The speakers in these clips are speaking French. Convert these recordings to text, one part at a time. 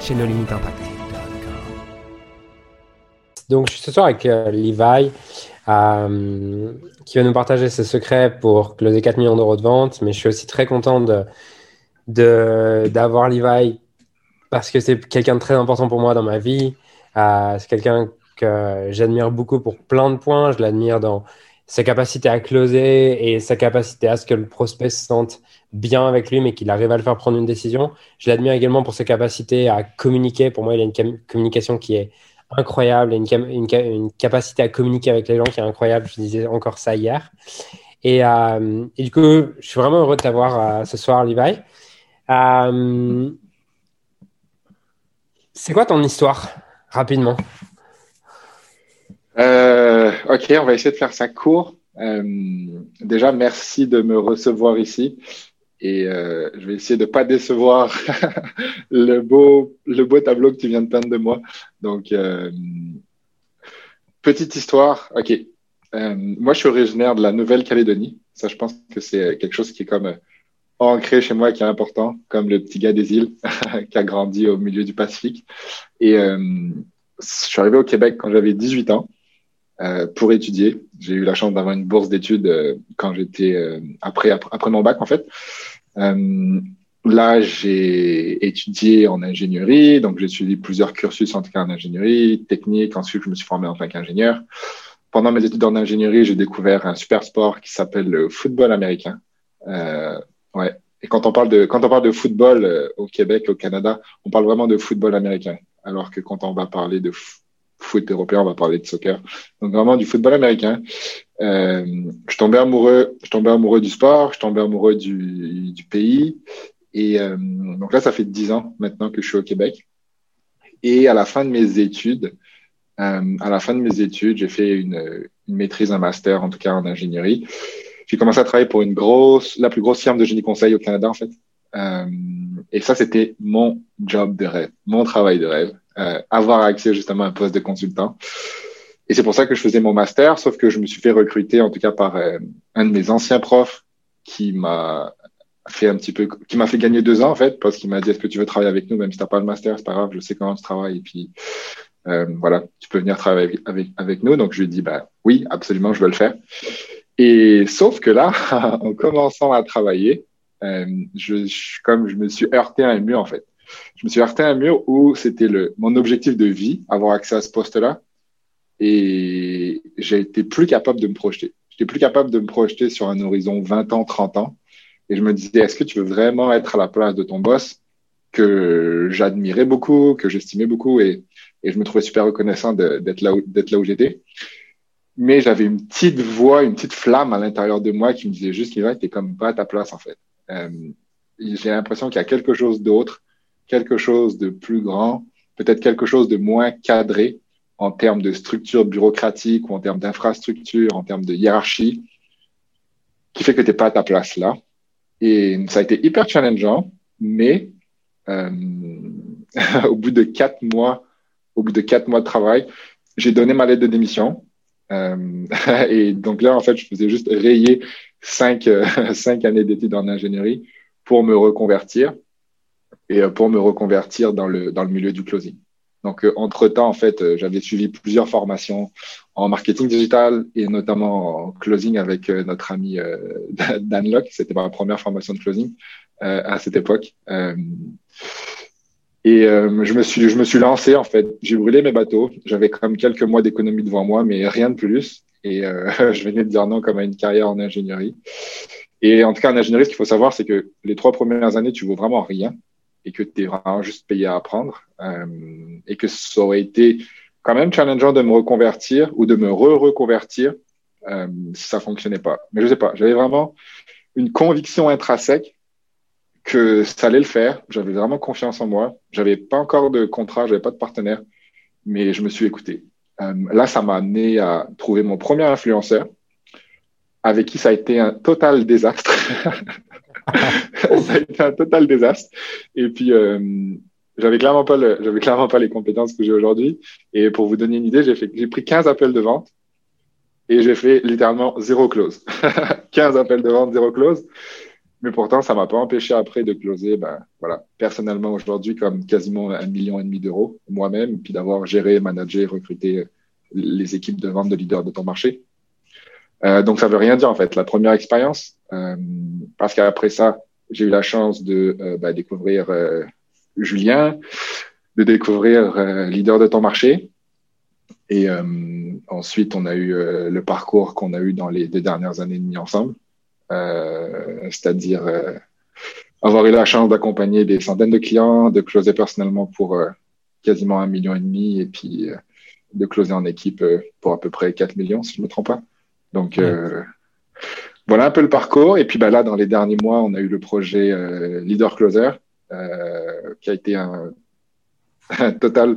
chez No Limit Impact. Donc, je suis ce soir avec euh, Levi, euh, qui va nous partager ses secrets pour closer 4 millions d'euros de vente. Mais je suis aussi très content d'avoir de, d'avoir Levi parce que c'est quelqu'un de très important pour moi dans ma vie. Euh, c'est quelqu'un que j'admire beaucoup pour plein de points. Je l'admire dans sa capacité à closer et sa capacité à ce que le prospect se sente bien avec lui, mais qu'il arrive à le faire prendre une décision. Je l'admire également pour sa capacité à communiquer. Pour moi, il a une communication qui est incroyable et une, capacité à communiquer avec les gens qui est incroyable. Je disais encore ça hier. Et, euh, du coup, je suis vraiment heureux de t'avoir euh, ce soir, Levi. Euh, c'est quoi ton histoire, rapidement? Ok, on va essayer de faire ça court. déjà, merci de me recevoir ici. Et euh, je vais essayer de ne pas décevoir le, beau, le beau tableau que tu viens de peindre de moi. Donc, euh, petite histoire. OK. Euh, moi, je suis originaire de la Nouvelle-Calédonie. Ça, je pense que c'est quelque chose qui est comme ancré chez moi, qui est important, comme le petit gars des îles qui a grandi au milieu du Pacifique. Et je suis arrivé au Québec quand j'avais 18 ans. Euh, pour étudier. J'ai eu la chance d'avoir une bourse d'études euh, quand j'étais euh, après, après, mon bac en fait. là, j'ai étudié en ingénierie, donc j'ai suivi plusieurs cursus en tout cas en ingénierie technique. Ensuite, je me suis formé en tant qu'ingénieur. Pendant mes études en ingénierie, j'ai découvert un super sport qui s'appelle le football américain. ouais. Et quand on parle de quand on parle de football au Québec, au Canada, on parle vraiment de football américain. Alors que quand on va parler de foot européen, on va parler de soccer. Donc vraiment du football américain. Euh, je tombais amoureux, je tombais amoureux du sport, je tombais amoureux du, pays. Et euh, donc là, ça fait dix ans maintenant que je suis au Québec. Et à la fin de mes études, euh, à la fin de mes études, j'ai fait une, une, maîtrise, un master, en tout cas en ingénierie. J'ai commencé à travailler pour une grosse, la plus grosse firme de génie conseil au Canada, en fait. Et ça, c'était mon job de rêve, mon travail de rêve. Euh, avoir accès justement à un poste de consultant. Et c'est pour ça que je faisais mon master, sauf que je me suis fait recruter en tout cas par euh, un de mes anciens profs qui m'a fait un petit peu, qui m'a fait gagner deux ans en fait, parce qu'il m'a dit est-ce que tu veux travailler avec nous, même si t'as pas le master, c'est pas grave, je sais comment tu travailles et puis euh, voilà, tu peux venir travailler avec, avec, nous. Donc je lui ai dit bah oui, absolument, je veux le faire. Et sauf que là, en commençant à travailler, euh, je, je, comme je me suis heurté à un mur en fait je me suis heurté à un mur où c'était le, mon objectif de vie, avoir accès à ce poste-là. Et j'ai été plus capable de me projeter. J'étais plus capable de me projeter sur un horizon 20 ans, 30 ans. Et je me disais, est-ce que tu veux vraiment être à la place de ton boss que j'admirais beaucoup, que j'estimais beaucoup? Et, je me trouvais super reconnaissant d'être là où, j'étais. Mais j'avais une petite voix, une petite flamme à l'intérieur de moi qui me disait juste qu'il t'es comme pas à ta place en fait. Euh, j'ai l'impression qu'il y a quelque chose d'autre quelque chose de plus grand, peut-être quelque chose de moins cadré en termes de structure bureaucratique ou en termes d'infrastructure, en termes de hiérarchie, qui fait que tu n'es pas à ta place là. Et ça a été hyper challengeant, mais euh, au bout de quatre mois, au bout de quatre mois de travail, j'ai donné ma lettre de démission. Euh, et donc là, en fait, je faisais juste rayer cinq, cinq années d'études en ingénierie pour me reconvertir et euh, pour me reconvertir dans le, dans le milieu du closing. Donc, euh, entre-temps, en fait, euh, j'avais suivi plusieurs formations en marketing digital et notamment en closing avec notre ami Dan Locke. C'était ma première formation de closing à cette époque. Et je me suis je me suis lancé en fait. J'ai brûlé mes bateaux. J'avais quand même quelques mois d'économie devant moi, mais rien de plus. Et je venais de dire non comme à une carrière en ingénierie. Et en tout cas, en ingénierie, ce qu'il faut savoir, c'est que les trois premières années, tu vaux vraiment rien et que tu es vraiment juste payé à apprendre euh, et que ça aurait été quand même challengeant de me reconvertir ou de me re-reconvertir euh, si ça fonctionnait pas. Mais je sais pas, j'avais vraiment une conviction intrinsèque que ça allait le faire. J'avais vraiment confiance en moi. J'avais pas encore de contrat, j'avais pas de partenaire, mais je me suis écouté. Euh, là, ça m'a amené à trouver mon premier influenceur, avec qui ça a été un total désastre. ça a été un total désastre. Et puis, euh, j'avais clairement pas j'avais clairement pas les compétences que j'ai aujourd'hui. Et pour vous donner une idée, j'ai fait, j'ai pris 15 appels de vente et j'ai fait littéralement zéro close. 15 appels de vente, zéro close. Mais pourtant, ça m'a pas empêché après de closer, ben, voilà, personnellement aujourd'hui, comme quasiment un million et demi d'euros moi-même, puis d'avoir géré, managé, recruté les équipes de vente de leaders de ton marché. Euh, donc, ça veut rien dire, en fait. La première expérience, euh, parce qu'après ça, j'ai eu la chance de euh, ben, découvrir euh, Julien, de découvrir euh, leader de ton marché. Et ensuite, on a eu le parcours qu'on a eu dans les deux dernières années et demie ensemble. C'est-à-dire avoir eu la chance d'accompagner des centaines de clients, de closer personnellement pour quasiment un million et demi et puis de closer en équipe pour à peu près 4 millions, si je ne me trompe pas. Donc, voilà un peu le parcours. Et puis bah, là, dans les derniers mois, on a eu le projet Leader Closer, qui a été un, un, total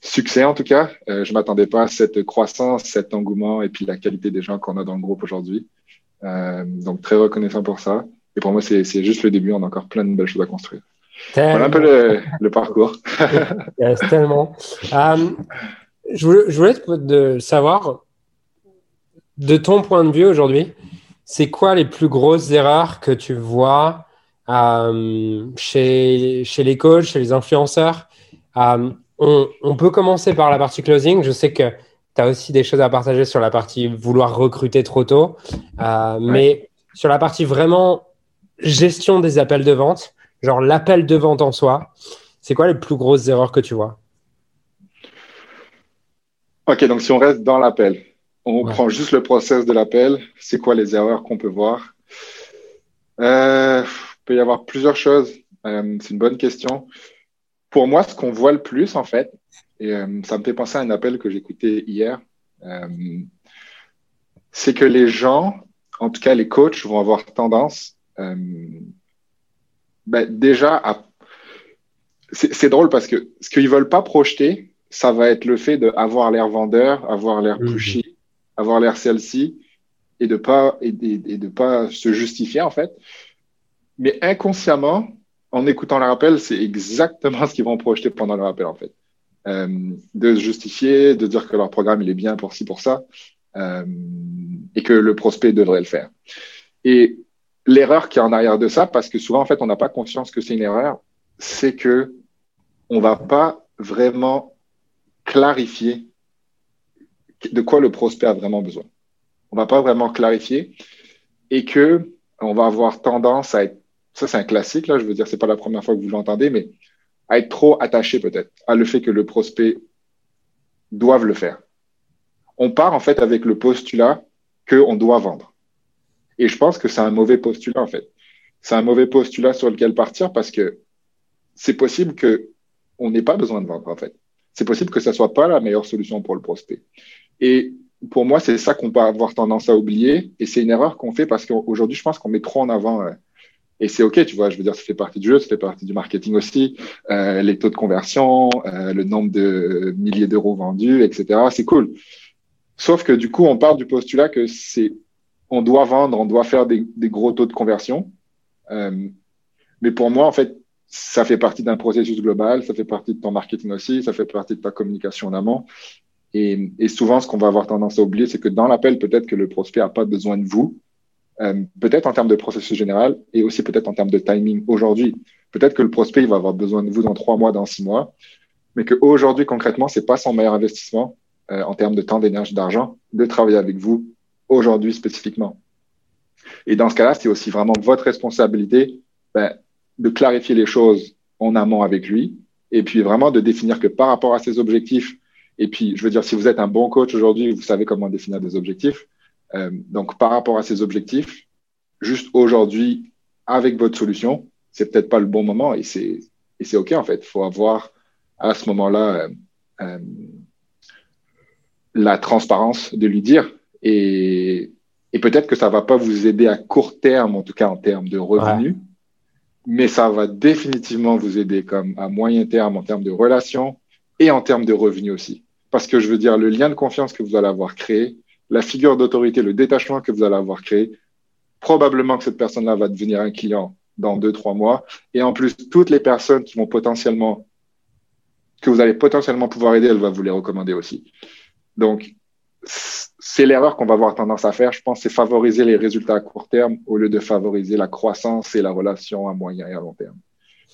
succès en tout cas. je m'attendais pas à cette croissance, cet engouement et puis la qualité des gens qu'on a dans le groupe aujourd'hui. Euh, donc très reconnaissant pour ça. Et pour moi, c'est juste le début. On a encore plein de belles choses à construire. Voilà un peu le, parcours. yes, tellement. Euh, je, voulais, je voulais de savoir, de ton point de vue aujourd'hui, c'est quoi les plus grosses erreurs que tu vois euh, chez, chez les coachs, chez les influenceurs? On, on, peut commencer par la partie closing. Je sais que tu as aussi des choses à partager sur la partie vouloir recruter trop tôt. Euh, mais sur la partie vraiment gestion des appels de vente, genre l'appel de vente en soi, c'est quoi les plus grosses erreurs que tu vois? Ok, donc si on reste dans l'appel, on prend juste le process de l'appel, c'est quoi les erreurs qu'on peut voir? Euh, Il peut y avoir plusieurs choses. Euh, c'est une bonne question. Pour moi, ce qu'on voit le plus, en fait, et euh, ça me fait penser à un appel que j'écoutais hier. C'est que les gens, en tout cas les coachs, vont avoir tendance ben, déjà à... C'est drôle parce que ce qu'ils veulent pas projeter, ça va être le fait d'avoir l'air vendeur, avoir l'air mhm. pushy, avoir l'air celle-ci et de pas et, de pas se justifier en fait. Mais inconsciemment, en écoutant le rappel, c'est exactement ce qu'ils vont projeter pendant le rappel en fait. Euh, de se justifier, de dire que leur programme il est bien pour ci, pour ça, euh, et que le prospect devrait le faire. Et l'erreur qui est en arrière de ça, parce que souvent en fait on n'a pas conscience que c'est une erreur, c'est que on va pas vraiment clarifier de quoi le prospect a vraiment besoin. On va pas vraiment clarifier et que on va avoir tendance à être, ça c'est un classique là, je veux dire c'est pas la première fois que vous l'entendez, mais à être trop attaché peut-être à le fait que le prospect doive le faire. On part en fait avec le postulat qu'on doit vendre. Et je pense que c'est un mauvais postulat en fait. C'est un mauvais postulat sur lequel partir parce que c'est possible que on n'ait pas besoin de vendre en fait. C'est possible que ça soit pas la meilleure solution pour le prospect. Et pour moi, c'est ça qu'on peut avoir tendance à oublier. Et c'est une erreur qu'on fait parce qu'aujourd'hui, je pense qu'on met trop en avant euh, et c'est OK, tu vois, je veux dire, ça fait partie du jeu, ça fait partie du marketing aussi, euh, les taux de conversion, euh, le nombre de milliers d'euros vendus, etc. C'est cool. Sauf que du coup, on part du postulat que c'est, on doit vendre, on doit faire des, gros taux de conversion. Mais pour moi, en fait, ça fait partie d'un processus global, ça fait partie de ton marketing aussi, ça fait partie de ta communication en amont. Et, souvent, ce qu'on va avoir tendance à oublier, c'est que dans l'appel, peut-être que le prospect a pas besoin de vous, euh, peut-être en termes de processus général et aussi peut-être en termes de timing aujourd'hui. Peut-être que le prospect il va avoir besoin de vous dans trois mois, dans six mois, mais qu'aujourd'hui concrètement, c'est pas son meilleur investissement euh, en termes de temps, d'énergie, d'argent de travailler avec vous aujourd'hui spécifiquement. Et dans ce cas-là, c'est aussi vraiment votre responsabilité ben, de clarifier les choses en amont avec lui et puis vraiment de définir que par rapport à ses objectifs, et puis je veux dire, si vous êtes un bon coach aujourd'hui, vous savez comment définir des objectifs, euh, donc, par rapport à ces objectifs, juste aujourd'hui, avec votre solution, c'est peut-être pas le bon moment et c'est et c'est ok en fait. Il faut avoir à ce moment-là euh, euh, la transparence de lui dire et et peut-être que ça va pas vous aider à court terme, en tout cas en termes de revenus, mais ça va définitivement vous aider comme à moyen terme en termes de relations et en termes de revenus aussi. Parce que je veux dire, le lien de confiance que vous allez avoir créé, la figure d'autorité, le détachement que vous allez avoir créé, probablement que cette personne-là va devenir un client dans deux, trois mois. Et en plus, toutes les personnes qui vont potentiellement, que vous allez potentiellement pouvoir aider, elle va vous les recommander aussi. Donc, c'est l'erreur qu'on va avoir tendance à faire, je pense, c'est favoriser les résultats à court terme au lieu de favoriser la croissance et la relation à moyen et à long terme.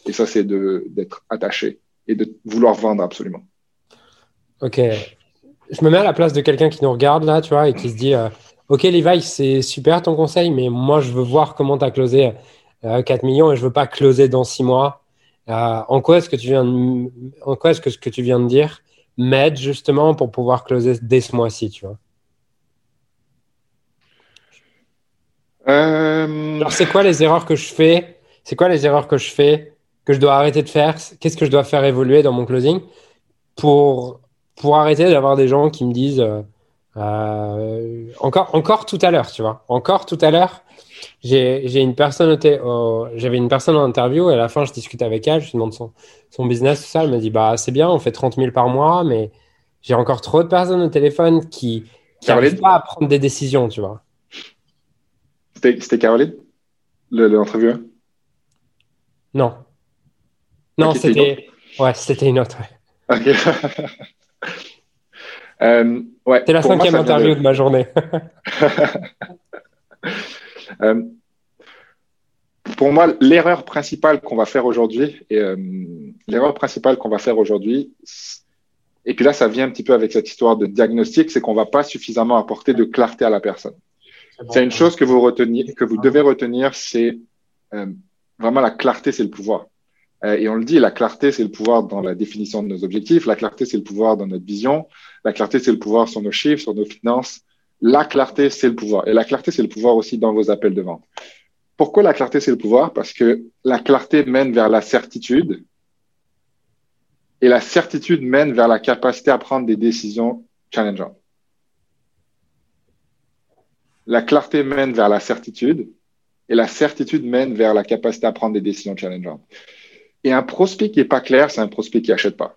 Et ça, c'est d'être attaché et de vouloir vendre absolument. Ok. Je me mets à la place de quelqu'un qui nous regarde là, tu vois, et qui se dit euh, Ok, Levi, c'est super ton conseil, mais moi, je veux voir comment tu as closé 4 euh, millions et je veux pas closer dans 6 mois. Euh, en quoi est-ce que tu viens de, en quoi est-ce que ce que tu viens de dire m'aide justement pour pouvoir closer dès ce mois-ci, tu vois? Alors, c'est quoi les erreurs que je fais? C'est quoi les erreurs que je fais que je dois arrêter de faire? Qu'est-ce que je dois faire évoluer dans mon closing pour, pour arrêter d'avoir des gens qui me disent euh, euh, encore, encore tout à l'heure, tu vois, encore tout à l'heure, j'ai une personne j'avais une personne en interview et à la fin je discute avec elle, je lui demande son, son business, tout ça, elle me dit bah c'est bien, on fait 30 000 par mois, mais j'ai encore trop de personnes au téléphone qui n'arrivent pas à prendre des décisions, tu vois. C'était Caroline, l'interview Non. Non, c'était ouais, c'était une autre. Ok. euh, ouais, c'est la cinquième interview de... ma journée. Euh, pour moi, l'erreur principale qu'on va faire aujourd'hui, et euh, l'erreur principale qu'on va faire aujourd'hui, et puis là, ça vient un petit peu avec cette histoire de diagnostic, c'est qu'on va pas suffisamment apporter de clarté à la personne. C'est une chose que vous reteniez, que vous devez retenir, c'est euh, vraiment la clarté, c'est le pouvoir. Et on le dit, la clarté, c'est le pouvoir dans la définition de nos objectifs. La clarté, c'est le pouvoir dans notre vision. La clarté, c'est le pouvoir sur nos chiffres, sur nos finances. La clarté, c'est le pouvoir. Et la clarté, c'est le pouvoir aussi dans vos appels de vente. Pourquoi la clarté, c'est le pouvoir? Parce que la clarté mène vers la certitude. Et la certitude mène vers la capacité à prendre des décisions challengeantes. La clarté mène vers la certitude. Et la certitude mène vers la capacité à prendre des décisions challengeantes. Et un prospect qui n'est pas clair, c'est un prospect qui n'achète pas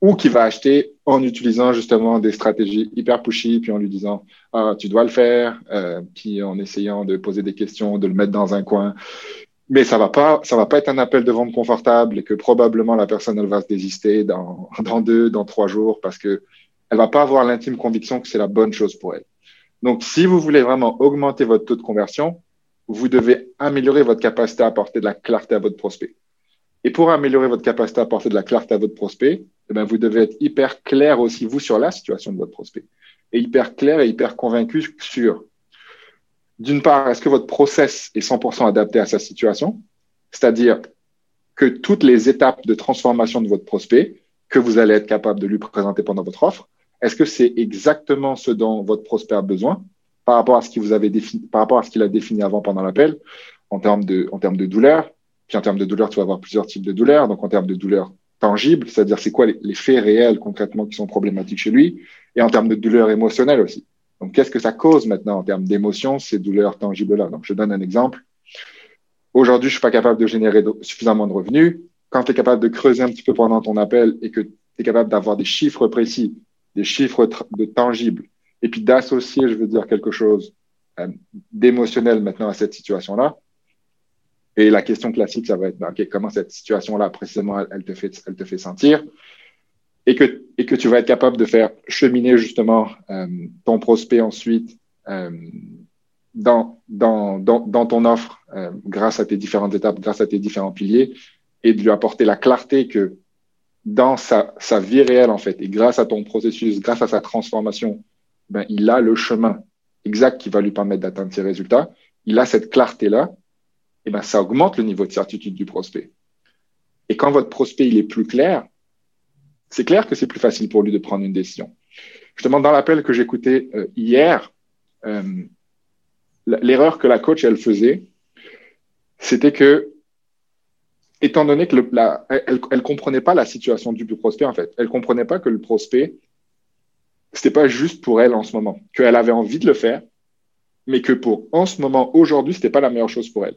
ou qui va acheter en utilisant justement des stratégies hyper pushy, puis en lui disant ah, tu dois le faire, euh, puis en essayant de poser des questions, de le mettre dans un coin. Mais ça va pas, ça va pas être un appel de vente confortable et que probablement la personne elle va se désister dans, dans deux, dans trois jours parce que elle va pas avoir l'intime conviction que c'est la bonne chose pour elle. Donc, si vous voulez vraiment augmenter votre taux de conversion, vous devez améliorer votre capacité à apporter de la clarté à votre prospect. Et pour améliorer votre capacité à apporter de la clarté à votre prospect, eh ben, vous devez être hyper clair aussi, vous, sur la situation de votre prospect. Et hyper clair et hyper convaincu sur, d'une part, est-ce que votre process est 100% adapté à sa situation? C'est-à-dire que toutes les étapes de transformation de votre prospect que vous allez être capable de lui présenter pendant votre offre, est-ce que c'est exactement ce dont votre prospect a besoin par rapport à ce qu'il vous avait défini, par rapport à ce qu'il a défini avant pendant l'appel, en termes de, en termes de douleur, puis en termes de douleur, tu vas avoir plusieurs types de douleurs. Donc en termes de douleur tangible, c'est-à-dire c'est quoi les, faits réels concrètement qui sont problématiques chez lui, et en termes de douleur émotionnelle aussi. Donc qu'est-ce que ça cause maintenant en termes d'émotion, ces douleurs tangibles-là? Donc je donne un exemple. Aujourd'hui, je suis pas capable de générer suffisamment de revenus. Quand tu es capable de creuser un petit peu pendant ton appel et que tu es capable d'avoir des chiffres précis, des chiffres de tangibles, et puis d'associer, je veux dire, quelque chose euh, d'émotionnel maintenant à cette situation-là, et la question classique, ça va être, ben, comment cette situation-là, précisément, elle, te fait, elle te fait sentir et que, et que tu vas être capable de faire cheminer justement euh, ton prospect ensuite euh, dans, dans, dans, dans, ton offre euh, grâce à tes différentes étapes, grâce à tes différents piliers et de lui apporter la clarté que dans sa, sa vie réelle, en fait, et grâce à ton processus, grâce à sa transformation, ben, il a le chemin exact qui va lui permettre d'atteindre ses résultats. Il a cette clarté-là eh ben, ça augmente le niveau de certitude du prospect. Et quand votre prospect il est plus clair, c'est clair que c'est plus facile pour lui de prendre une décision. Justement, dans l'appel que j'écoutais euh, hier, euh, l'erreur que la coach elle faisait, c'était que, étant donné que le, elle comprenait pas la situation du prospect en fait, elle comprenait pas que le prospect c'était pas juste pour elle en ce moment, qu'elle avait envie de le faire, mais que pour en ce moment, aujourd'hui, c'était pas la meilleure chose pour elle.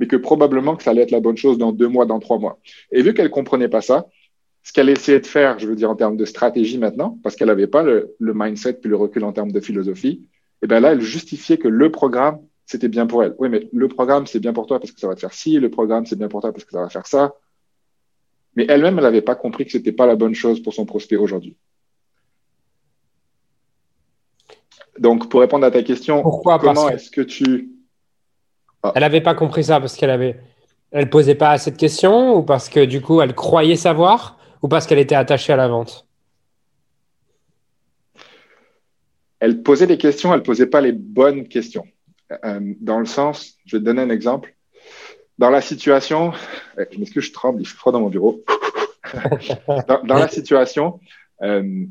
Mais que probablement que ça allait être la bonne chose dans deux mois, dans trois mois. Et vu qu'elle comprenait pas ça, ce qu'elle essayait de faire, je veux dire en termes de stratégie maintenant, parce qu'elle n'avait pas le, mindset puis le recul en termes de philosophie, et bien là, elle justifiait que le programme, c'était bien pour elle. Oui, mais le programme, c'est bien pour toi parce que ça va te faire ci, le programme, c'est bien pour toi parce que ça va faire ça. Mais elle-même, elle n'avait pas compris que c'était pas la bonne chose pour son prospect aujourd'hui. Donc, pour répondre à ta question, Pourquoi? Comment est-ce que tu... Ah. Elle n'avait pas compris ça parce qu'elle avait... Elle posait pas assez de questions ou parce que du coup, elle croyait savoir ou parce qu'elle était attachée à la vente? Elle posait des questions, elle posait pas les bonnes questions. Euh, dans le sens, je vais te donner un exemple. Dans la situation, eh, je m'excuse, je tremble, il fait froid dans mon bureau. dans, la situation, euh,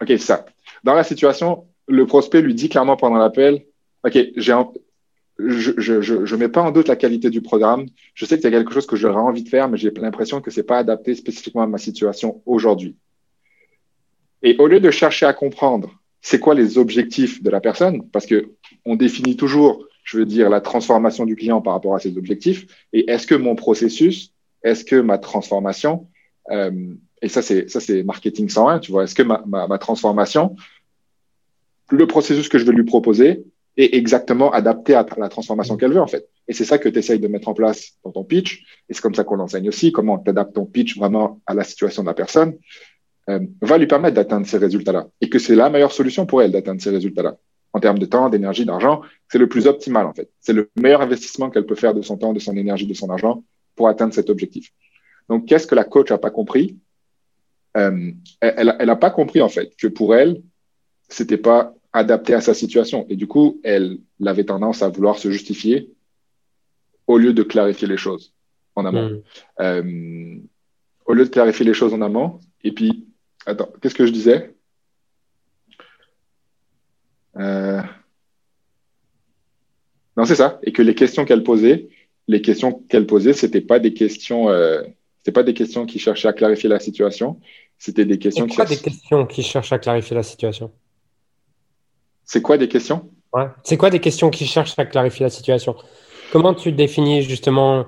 ok, c'est ça. Dans la situation, le prospect lui dit clairement pendant l'appel, ok, j'ai je ne mets pas en doute la qualité du programme. Je sais que c'est quelque chose que j'aurais envie de faire, mais j'ai l'impression que ce n'est pas adapté spécifiquement à ma situation aujourd'hui. Et au lieu de chercher à comprendre c'est quoi les objectifs de la personne, parce que on définit toujours, je veux dire, la transformation du client par rapport à ses objectifs, et est-ce que mon processus, est-ce que ma transformation, euh, et ça c'est ça c'est marketing 101, tu vois, est-ce que ma, ma transformation, le processus que je vais lui proposer, est exactement adapté à la transformation qu'elle veut, en fait. Et c'est ça que tu essayes de mettre en place dans ton pitch. Et c'est comme ça qu'on enseigne aussi, comment tu adaptes ton pitch vraiment à la situation de la personne, euh, va lui permettre d'atteindre ces résultats-là. Et que c'est la meilleure solution pour elle d'atteindre ces résultats-là. En termes de temps, d'énergie, d'argent, c'est le plus optimal, en fait. C'est le meilleur investissement qu'elle peut faire de son temps, de son énergie, de son argent pour atteindre cet objectif. Donc, qu'est-ce que la coach a pas compris? Euh, elle, elle a pas compris, en fait, que pour elle, c'était pas adapté à sa situation. Et du coup, elle avait tendance à vouloir se justifier au lieu de clarifier les choses en amont. Hmm. Euh, au lieu de clarifier les choses en amont. Et puis, attends, qu'est-ce que je disais? Euh, Non, c'est ça. Et que les questions qu'elle posait, les questions qu'elle posait, c'était pas des questions, euh, c'était pas des questions qui cherchaient à clarifier la situation. C'était des questions qui. des questions qui cherchent à clarifier la situation? C'est quoi des questions? C'est quoi des questions qui cherchent à clarifier la situation? Comment tu définis justement,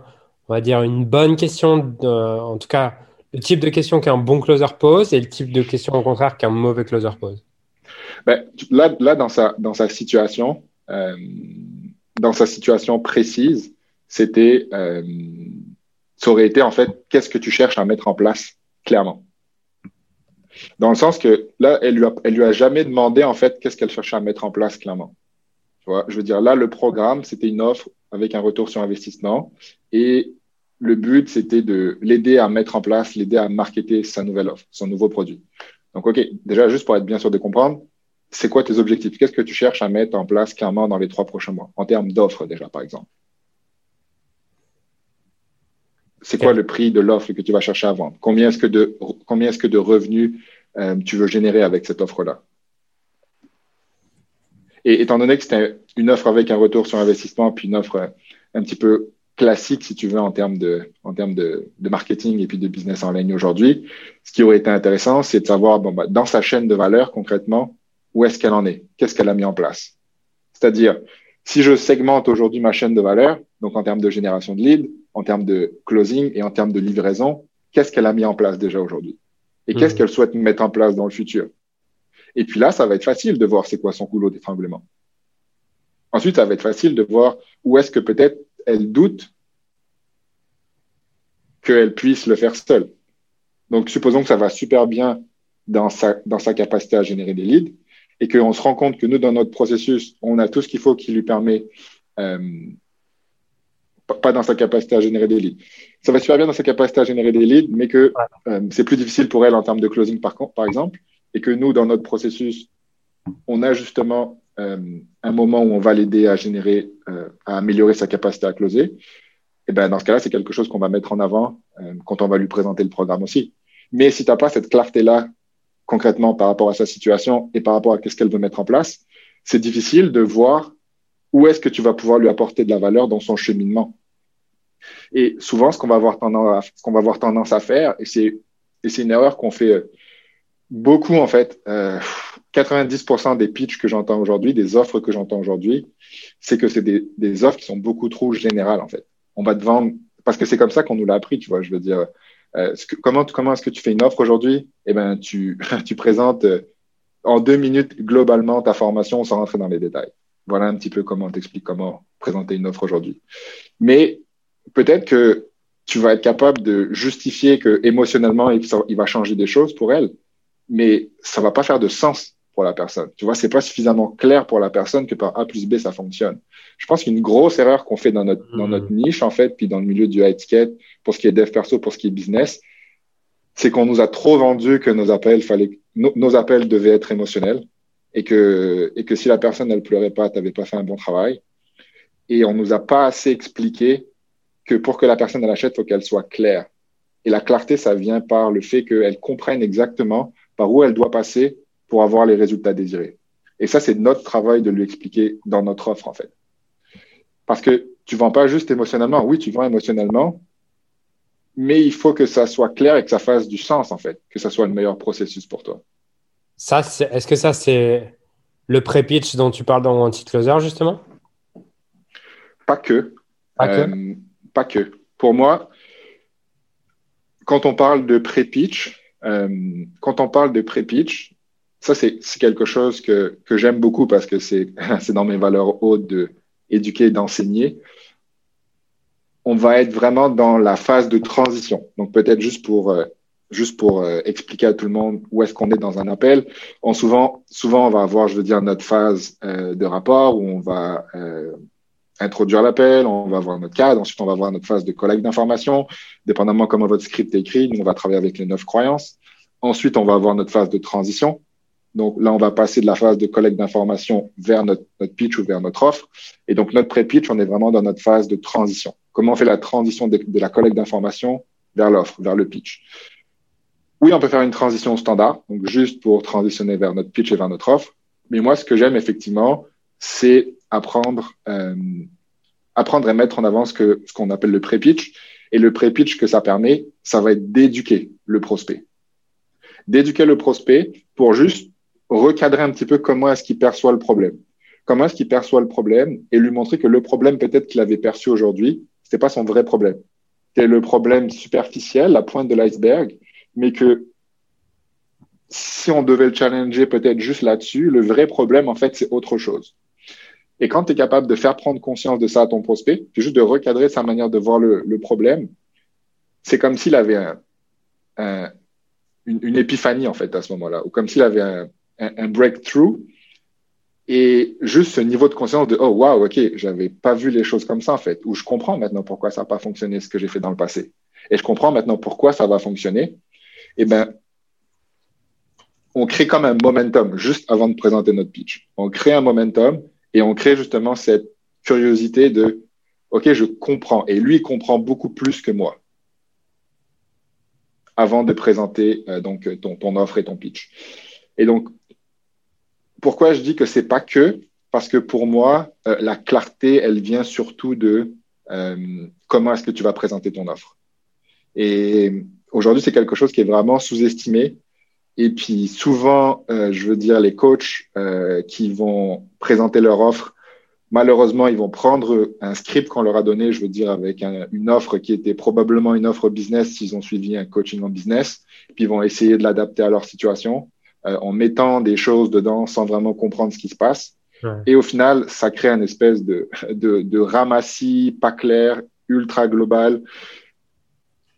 on va dire, une bonne question, en tout cas, le type de question qu'un bon closer pose et le type de question au contraire qu'un mauvais closer pose? Ben, là, là, dans sa, dans sa situation, euh, dans sa situation précise, c'était, euh, ça aurait été en fait, qu'est-ce que tu cherches à mettre en place clairement? Dans le sens que là, elle lui a, elle lui a jamais demandé en fait qu'est-ce qu'elle cherchait à mettre en place clairement. Tu vois, je veux dire, là, le programme, c'était une offre avec un retour sur investissement et le but, c'était de l'aider à mettre en place, l'aider à marketer sa nouvelle offre, son nouveau produit. Donc, OK, déjà, juste pour être bien sûr de comprendre, c'est quoi tes objectifs? Qu'est-ce que tu cherches à mettre en place clairement dans les trois prochains mois, en termes d'offres déjà, par exemple? c'est quoi le prix de l'offre que tu vas chercher à vendre? Combien est-ce que de combien est-ce que de revenus euh, tu veux générer avec cette offre-là. Et étant donné que c'était une offre avec un retour sur investissement, puis une offre un petit peu classique, si tu veux, en termes de en termes de marketing et puis de business en ligne aujourd'hui, ce qui aurait été intéressant, c'est de savoir bon, bah, dans sa chaîne de valeur concrètement où est-ce qu'elle en est, qu'est-ce qu'elle a mis en place? C'est-à-dire, si je segmente aujourd'hui ma chaîne de valeur, donc en termes de génération de leads, en termes de closing et en termes de livraison, qu'est-ce qu'elle a mis en place déjà aujourd'hui? Et qu'est-ce mhm. qu'elle souhaite mettre en place dans le futur? Et puis là, ça va être facile de voir c'est quoi son couloir d'étranglement. Ensuite, ça va être facile de voir où est-ce que peut-être elle doute qu'elle puisse le faire seule. Donc, supposons que ça va super bien dans sa, dans sa capacité à générer des leads et qu'on se rend compte que nous, dans notre processus, on a tout ce qu'il faut qui lui permet euh, pas dans sa capacité à générer des leads. Ça va super bien dans sa capacité à générer des leads, mais que euh, c'est plus difficile pour elle en termes de closing par, par exemple, et que nous, dans notre processus, on a justement euh, un moment où on va l'aider à générer, euh, à améliorer sa capacité à closer. Et ben dans ce cas-là, c'est quelque chose qu'on va mettre en avant quand on va lui présenter le programme aussi. Mais si tu n'as pas cette clarté-là concrètement par rapport à sa situation et par rapport à qu'est-ce qu'elle veut mettre en place, c'est difficile de voir où est-ce que tu vas pouvoir lui apporter de la valeur dans son cheminement Et souvent, ce qu'on va avoir tendance à, faire, et c'est, une erreur qu'on fait beaucoup, en fait, euh, 90% des pitchs que j'entends aujourd'hui, des offres que j'entends aujourd'hui, c'est que c'est des, offres qui sont beaucoup trop générales, en fait. On va te vendre, parce que c'est comme ça qu'on nous l'a appris, tu vois, je veux dire, euh, comment, est-ce que tu fais une offre aujourd'hui? Eh ben, tu, présentes euh, en deux minutes globalement ta formation sans rentrer dans les détails. Voilà un petit peu comment on t'explique comment présenter une offre aujourd'hui. Mais peut-être que tu vas être capable de justifier que émotionnellement, il va changer des choses pour elle, mais ça va pas faire de sens pour la personne. Tu vois, c'est pas suffisamment clair pour la personne que par A plus B, ça fonctionne. Je pense qu'une grosse erreur qu'on fait dans notre, dans notre mmh. niche, en fait, puis dans le milieu du high ticket, pour ce qui est dev perso, pour ce qui est business, c'est qu'on nous a trop vendu que nos appels fallait, nos appels devaient être émotionnels et que, et que si la personne, elle pleurait pas, tu n'avais pas fait un bon travail. Et on nous a pas assez expliqué que pour que la personne elle achète, faut qu'elle soit claire. Et la clarté, ça vient par le fait qu'elle comprenne exactement par où elle doit passer pour avoir les résultats désirés. Et ça, c'est notre travail de lui expliquer dans notre offre, en fait. Parce que tu vends pas juste émotionnellement. Oui, tu vends émotionnellement, mais il faut que ça soit clair et que ça fasse du sens, en fait, que ça soit le meilleur processus pour toi. Ça, est-ce que ça, c'est le pré-pitch dont tu parles dans Anti-Closer, justement? Pas que. Pas que? Euh, pas que. Pour moi, quand on parle de pré-pitch, euh, quand on parle de pré-pitch, ça, c'est quelque chose que, j'aime beaucoup parce que c'est dans mes valeurs hautes d'éduquer et d'enseigner. On va être vraiment dans la phase de transition. Donc, peut-être juste pour, euh, euh, expliquer à tout le monde où est-ce qu'on est dans un appel. On, souvent, souvent, on va avoir, je veux dire, notre phase de rapport où on va introduire l'appel, on va voir notre cadre, ensuite on va voir notre phase de collecte d'informations, dépendamment comment votre script est écrit, nous on va travailler avec les neuf croyances. Ensuite, on va avoir notre phase de transition. Donc là, on va passer de la phase de collecte d'informations vers notre, notre, pitch ou vers notre offre. Et donc notre pré-pitch, on est vraiment dans notre phase de transition. Comment on fait la transition de, de la collecte d'informations vers l'offre, vers le pitch? Oui, on peut faire une transition standard, donc juste pour transitionner vers notre pitch et vers notre offre. Mais moi, ce que j'aime effectivement, c'est apprendre, euh, apprendre et mettre en avant ce qu'on ce appelle le pré-pitch. Et le pré-pitch que ça permet, ça va être d'éduquer le prospect. D'éduquer le prospect pour juste recadrer un petit peu comment est-ce qu'il perçoit le problème. Comment est-ce qu'il perçoit le problème et lui montrer que le problème peut-être qu'il avait perçu aujourd'hui, c'était pas son vrai problème. C'était le problème superficiel, la pointe de l'iceberg, mais que si on devait le challenger peut-être juste là-dessus, le vrai problème, en fait, c'est autre chose. Et quand tu es capable de faire prendre conscience de ça à ton prospect, juste de recadrer sa manière de voir le, problème, c'est comme s'il avait un, un, une, épiphanie, en fait, à ce moment-là, ou comme s'il avait un, un, breakthrough. Et juste ce niveau de conscience de, oh, wow, OK, j'avais pas vu les choses comme ça, en fait, ou je comprends maintenant pourquoi ça n'a pas fonctionné ce que j'ai fait dans le passé. Et je comprends maintenant pourquoi ça va fonctionner. Eh ben, on crée comme un momentum juste avant de présenter notre pitch. On crée un momentum et on crée justement cette curiosité de, OK, je comprends. Et lui, comprend beaucoup plus que moi avant de présenter euh, donc ton, ton, offre et ton pitch. Et donc, pourquoi je dis que c'est pas que? Parce que pour moi, euh, la clarté, elle vient surtout de euh, comment est-ce que tu vas présenter ton offre. Et aujourd'hui, c'est quelque chose qui est vraiment sous-estimé et puis souvent, euh, je veux dire, les coachs euh, qui vont présenter leur offre, malheureusement, ils vont prendre un script qu'on leur a donné, je veux dire, avec un, une offre qui était probablement une offre business s'ils ont suivi un coaching en business, puis ils vont essayer de l'adapter à leur situation euh, en mettant des choses dedans sans vraiment comprendre ce qui se passe. Ouais. Et au final, ça crée une espèce de, de, de ramassis pas clair, ultra global,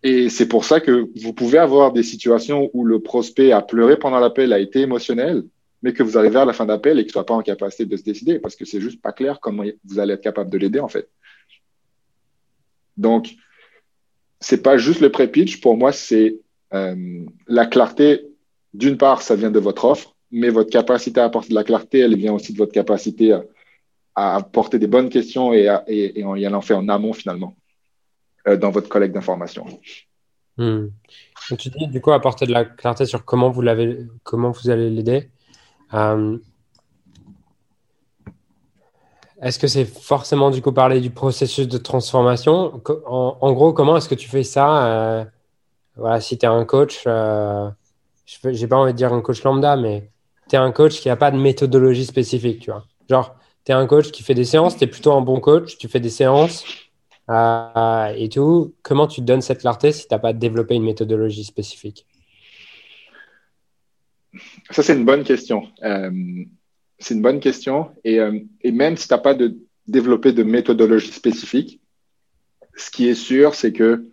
et c'est pour ça que vous pouvez avoir des situations où le prospect a pleuré pendant l'appel, a été émotionnel, mais que vous arrivez à la fin d'appel et qu'il ne soit pas en capacité de se décider parce que c'est juste pas clair comment vous allez être capable de l'aider en fait. Donc, c'est pas juste le pré-pitch. Pour moi, c'est euh, la clarté. D'une part, ça vient de votre offre, mais votre capacité à apporter de la clarté, elle vient aussi de votre capacité à, à apporter des bonnes questions et, à, en y allant faire en amont finalement. Euh, dans votre collecte d'informations. Hmm. Tu dis du coup apporter de la clarté sur comment vous l'avez, comment vous allez l'aider. Euh, est-ce que c'est forcément du coup parler du processus de transformation? En, gros, comment est-ce que tu fais ça euh, Voilà, si tu es un coach, euh, je n'ai pas envie de dire un coach lambda, mais tu es un coach qui n'a pas de méthodologie spécifique, tu vois. Genre, tu es un coach qui fait des séances, tu es plutôt un bon coach, tu fais des séances euh, et tout. Comment tu donnes cette clarté si tu n'as pas développé une méthodologie spécifique? Ça, c'est une bonne question. Euh, c'est une bonne question. Et, euh, même si tu n'as pas de, développé de méthodologie spécifique, ce qui est sûr, c'est que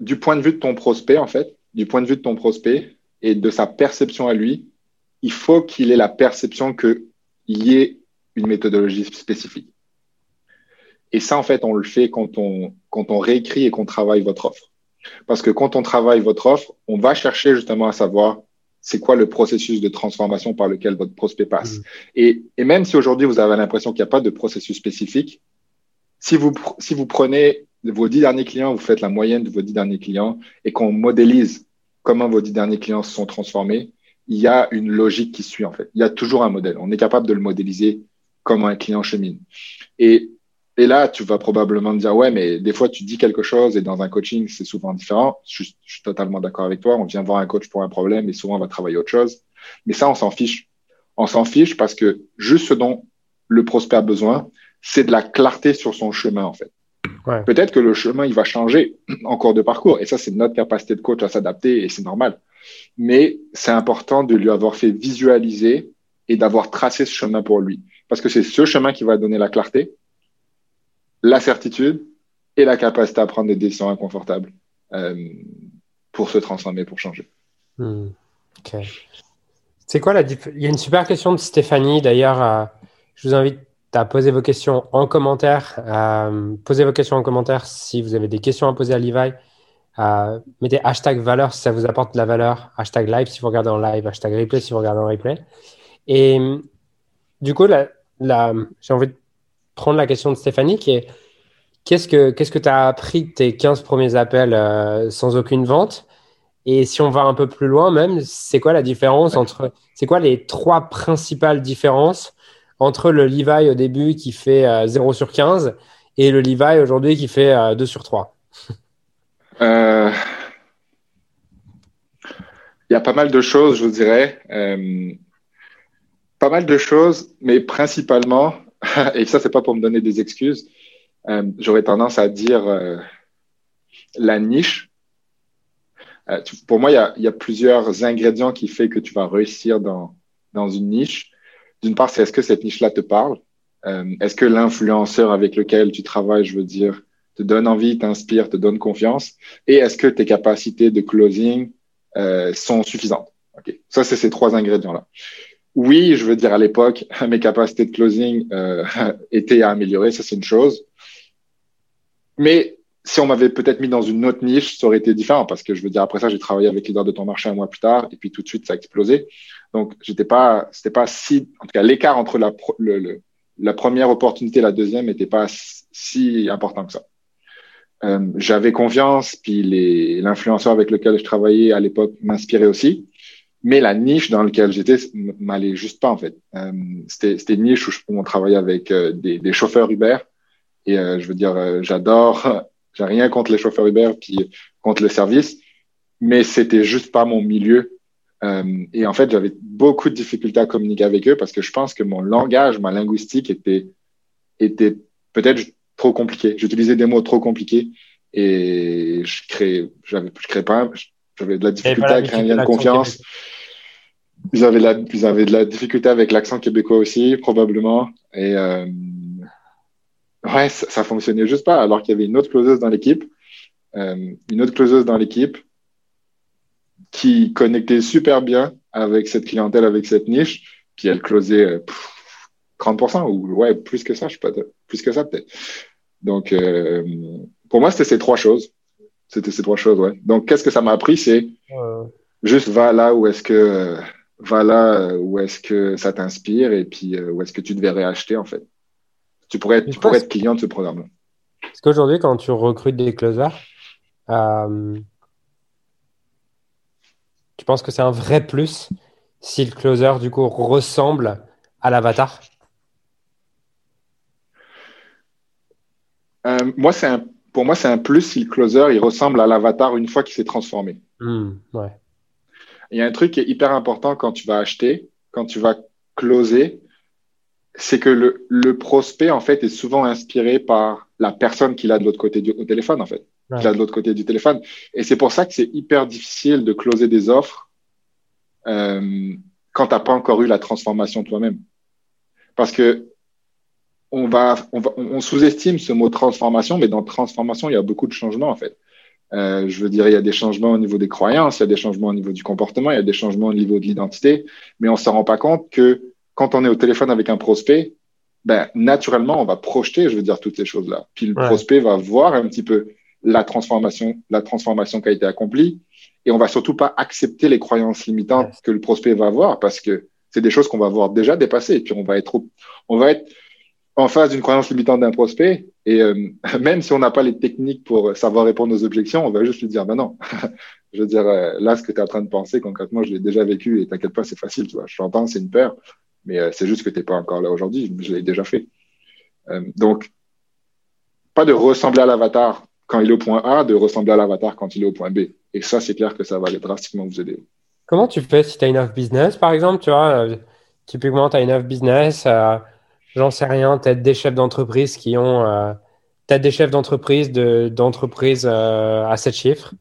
du point de vue de ton prospect, en fait, du point de vue de ton prospect et de sa perception à lui, il faut qu'il ait la perception qu'il y ait une méthodologie spécifique. Et ça, en fait, on le fait quand on, quand on réécrit et qu'on travaille votre offre. Parce que quand on travaille votre offre, on va chercher justement à savoir c'est quoi le processus de transformation par lequel votre prospect passe. Mmh. Et, et, même si aujourd'hui vous avez l'impression qu'il n'y a pas de processus spécifique, si vous, si vous prenez vos dix derniers clients, vous faites la moyenne de vos dix derniers clients et qu'on modélise comment vos dix derniers clients se sont transformés, il y a une logique qui suit en fait. Il y a toujours un modèle. On est capable de le modéliser comme un client chemine. Et, et là, tu vas probablement me dire, ouais, mais des fois, tu dis quelque chose et dans un coaching, c'est souvent différent. Je, je suis totalement d'accord avec toi. On vient voir un coach pour un problème et souvent, on va travailler autre chose. Mais ça, on s'en fiche. On s'en fiche parce que juste ce dont le prospect a besoin, c'est de la clarté sur son chemin, en fait. Ouais. Peut-être que le chemin, il va changer en cours de parcours. Et ça, c'est notre capacité de coach à s'adapter et c'est normal. Mais c'est important de lui avoir fait visualiser et d'avoir tracé ce chemin pour lui. Parce que c'est ce chemin qui va donner la clarté, la certitude et la capacité à prendre des décisions inconfortables euh, pour se transformer, pour changer. Ok. C'est quoi la Il y a une super question de Stéphanie. D'ailleurs, euh, je vous invite à poser vos questions en commentaire. Euh, posez vos questions en commentaire si vous avez des questions à poser à Levi. Mettez hashtag valeur si ça vous apporte de la valeur. Hashtag live si vous regardez en live. Hashtag replay si vous regardez en replay. Et du coup, j'ai envie de prendre la question de Stéphanie qui est qu'est-ce que tu ce que as appris de tes 15 premiers appels euh, sans aucune vente? Et si on va un peu plus loin même, c'est quoi la différence entre. C'est quoi les trois principales différences entre le Levi au début qui fait 0 euh, sur 15 et le Levi aujourd'hui qui fait 2 euh, sur 3 euh, Il y a pas mal de choses, je vous dirais. pas mal de choses, mais principalement, et ça, c'est pas pour me donner des excuses, j'aurais tendance à dire la niche. pour moi, il y, y, a, plusieurs ingrédients qui font que tu vas réussir dans, dans une niche d'une part, c'est est-ce que cette niche-là te parle? Euh, Est-ce que l'influenceur avec lequel tu travailles, je veux dire, te donne envie, t'inspire, te donne confiance? Et est-ce que tes capacités de closing euh, sont suffisantes? Okay. Ça, c'est ces trois ingrédients-là. Oui, je veux dire, à l'époque, mes capacités de closing euh, étaient à améliorer, ça c'est une chose. Mais si on m'avait peut-être mis dans une autre niche, ça aurait été différent parce que je veux dire, après ça, j'ai travaillé avec Leader de ton marché un mois plus tard et puis tout de suite, ça a explosé. Donc, j'étais pas, c'était pas si, en tout cas, l'écart entre la, première opportunité et la deuxième n'était pas si important que ça. Euh, j'avais confiance, puis l'influenceur avec lequel je travaillais à l'époque m'inspirait aussi, mais la niche dans laquelle j'étais m'allait juste pas en fait. Euh, c'était une niche où, on travaillait avec euh, des, chauffeurs Uber, et euh, je veux dire, j'adore j'ai rien contre les chauffeurs Uber puis contre le service, mais c'était juste pas mon milieu. Et en fait, j'avais beaucoup de difficultés à communiquer avec eux parce que je pense que mon langage, ma linguistique était, était peut-être trop compliqué. J'utilisais des mots trop compliqués et je crée, je crée pas, j'avais de la difficulté à créer un lien de confiance. Ils avaient, la, ils avaient de la difficulté avec l'accent québécois aussi, probablement. Et, euh, Ouais, ça, ça fonctionnait juste pas, alors qu'il y avait une autre closeuse dans l'équipe, euh, une autre closeuse dans l'équipe qui connectait super bien avec cette clientèle, avec cette niche, puis elle closait euh, 30% ou ouais, plus que ça, je sais pas, plus que ça peut-être. Donc, euh, pour moi, c'était ces trois choses. C'était ces trois choses, ouais. Donc, qu'est-ce que ça m'a appris, c'est juste va là où est-ce que va là où est-ce que ça t'inspire et puis euh, où est-ce que tu devrais acheter en fait tu pourrais, tu pourrais être client de ce programme. Parce qu'aujourd'hui, quand tu recrutes des closers, euh, tu penses que c'est un vrai plus si le closer, du coup, ressemble à l'avatar? Euh, moi, c'est un, Pour moi, c'est un plus si le closer il ressemble à l'avatar une fois qu'il s'est transformé. Hmm, ouais. Il y a un truc qui est hyper important quand tu vas acheter, quand tu vas closer, c'est que le, le, prospect, en fait, est souvent inspiré par la personne qu'il a de l'autre côté du au téléphone, en fait. Ouais. Qu'il a de l'autre côté du téléphone. Et c'est pour ça que c'est hyper difficile de closer des offres euh, quand tu n'as pas encore eu la transformation toi-même. Parce que on va, on, va, on sous-estime ce mot transformation, mais dans transformation, il y a beaucoup de changements, en fait. Euh, je veux dire, il y a des changements au niveau des croyances, il y a des changements au niveau du comportement, il y a des changements au niveau de l'identité, mais on ne s'en rend pas compte que quand on est au téléphone avec un prospect, ben, naturellement, on va projeter, je veux dire, toutes ces choses-là. Puis le ouais. prospect va voir un petit peu la transformation, la transformation qui a été accomplie, et on va surtout pas accepter les croyances limitantes ouais. que le prospect va avoir parce que c'est des choses qu'on va voir déjà dépasser. Et puis on va être, on va être en face d'une croyance limitante d'un prospect. Et euh, même si on n'a pas les techniques pour savoir répondre aux objections, on va juste lui dire, ben non, je veux dire, euh, là, ce que tu es en train de penser, concrètement, je l'ai déjà vécu et t'inquiète pas, c'est facile, tu vois. Je t'entends, c'est une peur, mais euh, c'est juste que tu n'es pas encore là aujourd'hui. Je l'ai déjà fait. Donc, pas de ressembler à l'avatar quand il est au point A, de ressembler à l'avatar quand il est au point B. Et ça, c'est clair que ça va drastiquement vous aider. Comment tu fais si tu as une offre business, par exemple, tu vois, typiquement, tu as une offre business, j'en sais rien, peut-être des chefs d'entreprise qui ont, euh, peut-être des chefs d'entreprise d'entreprise à 7 chiffres.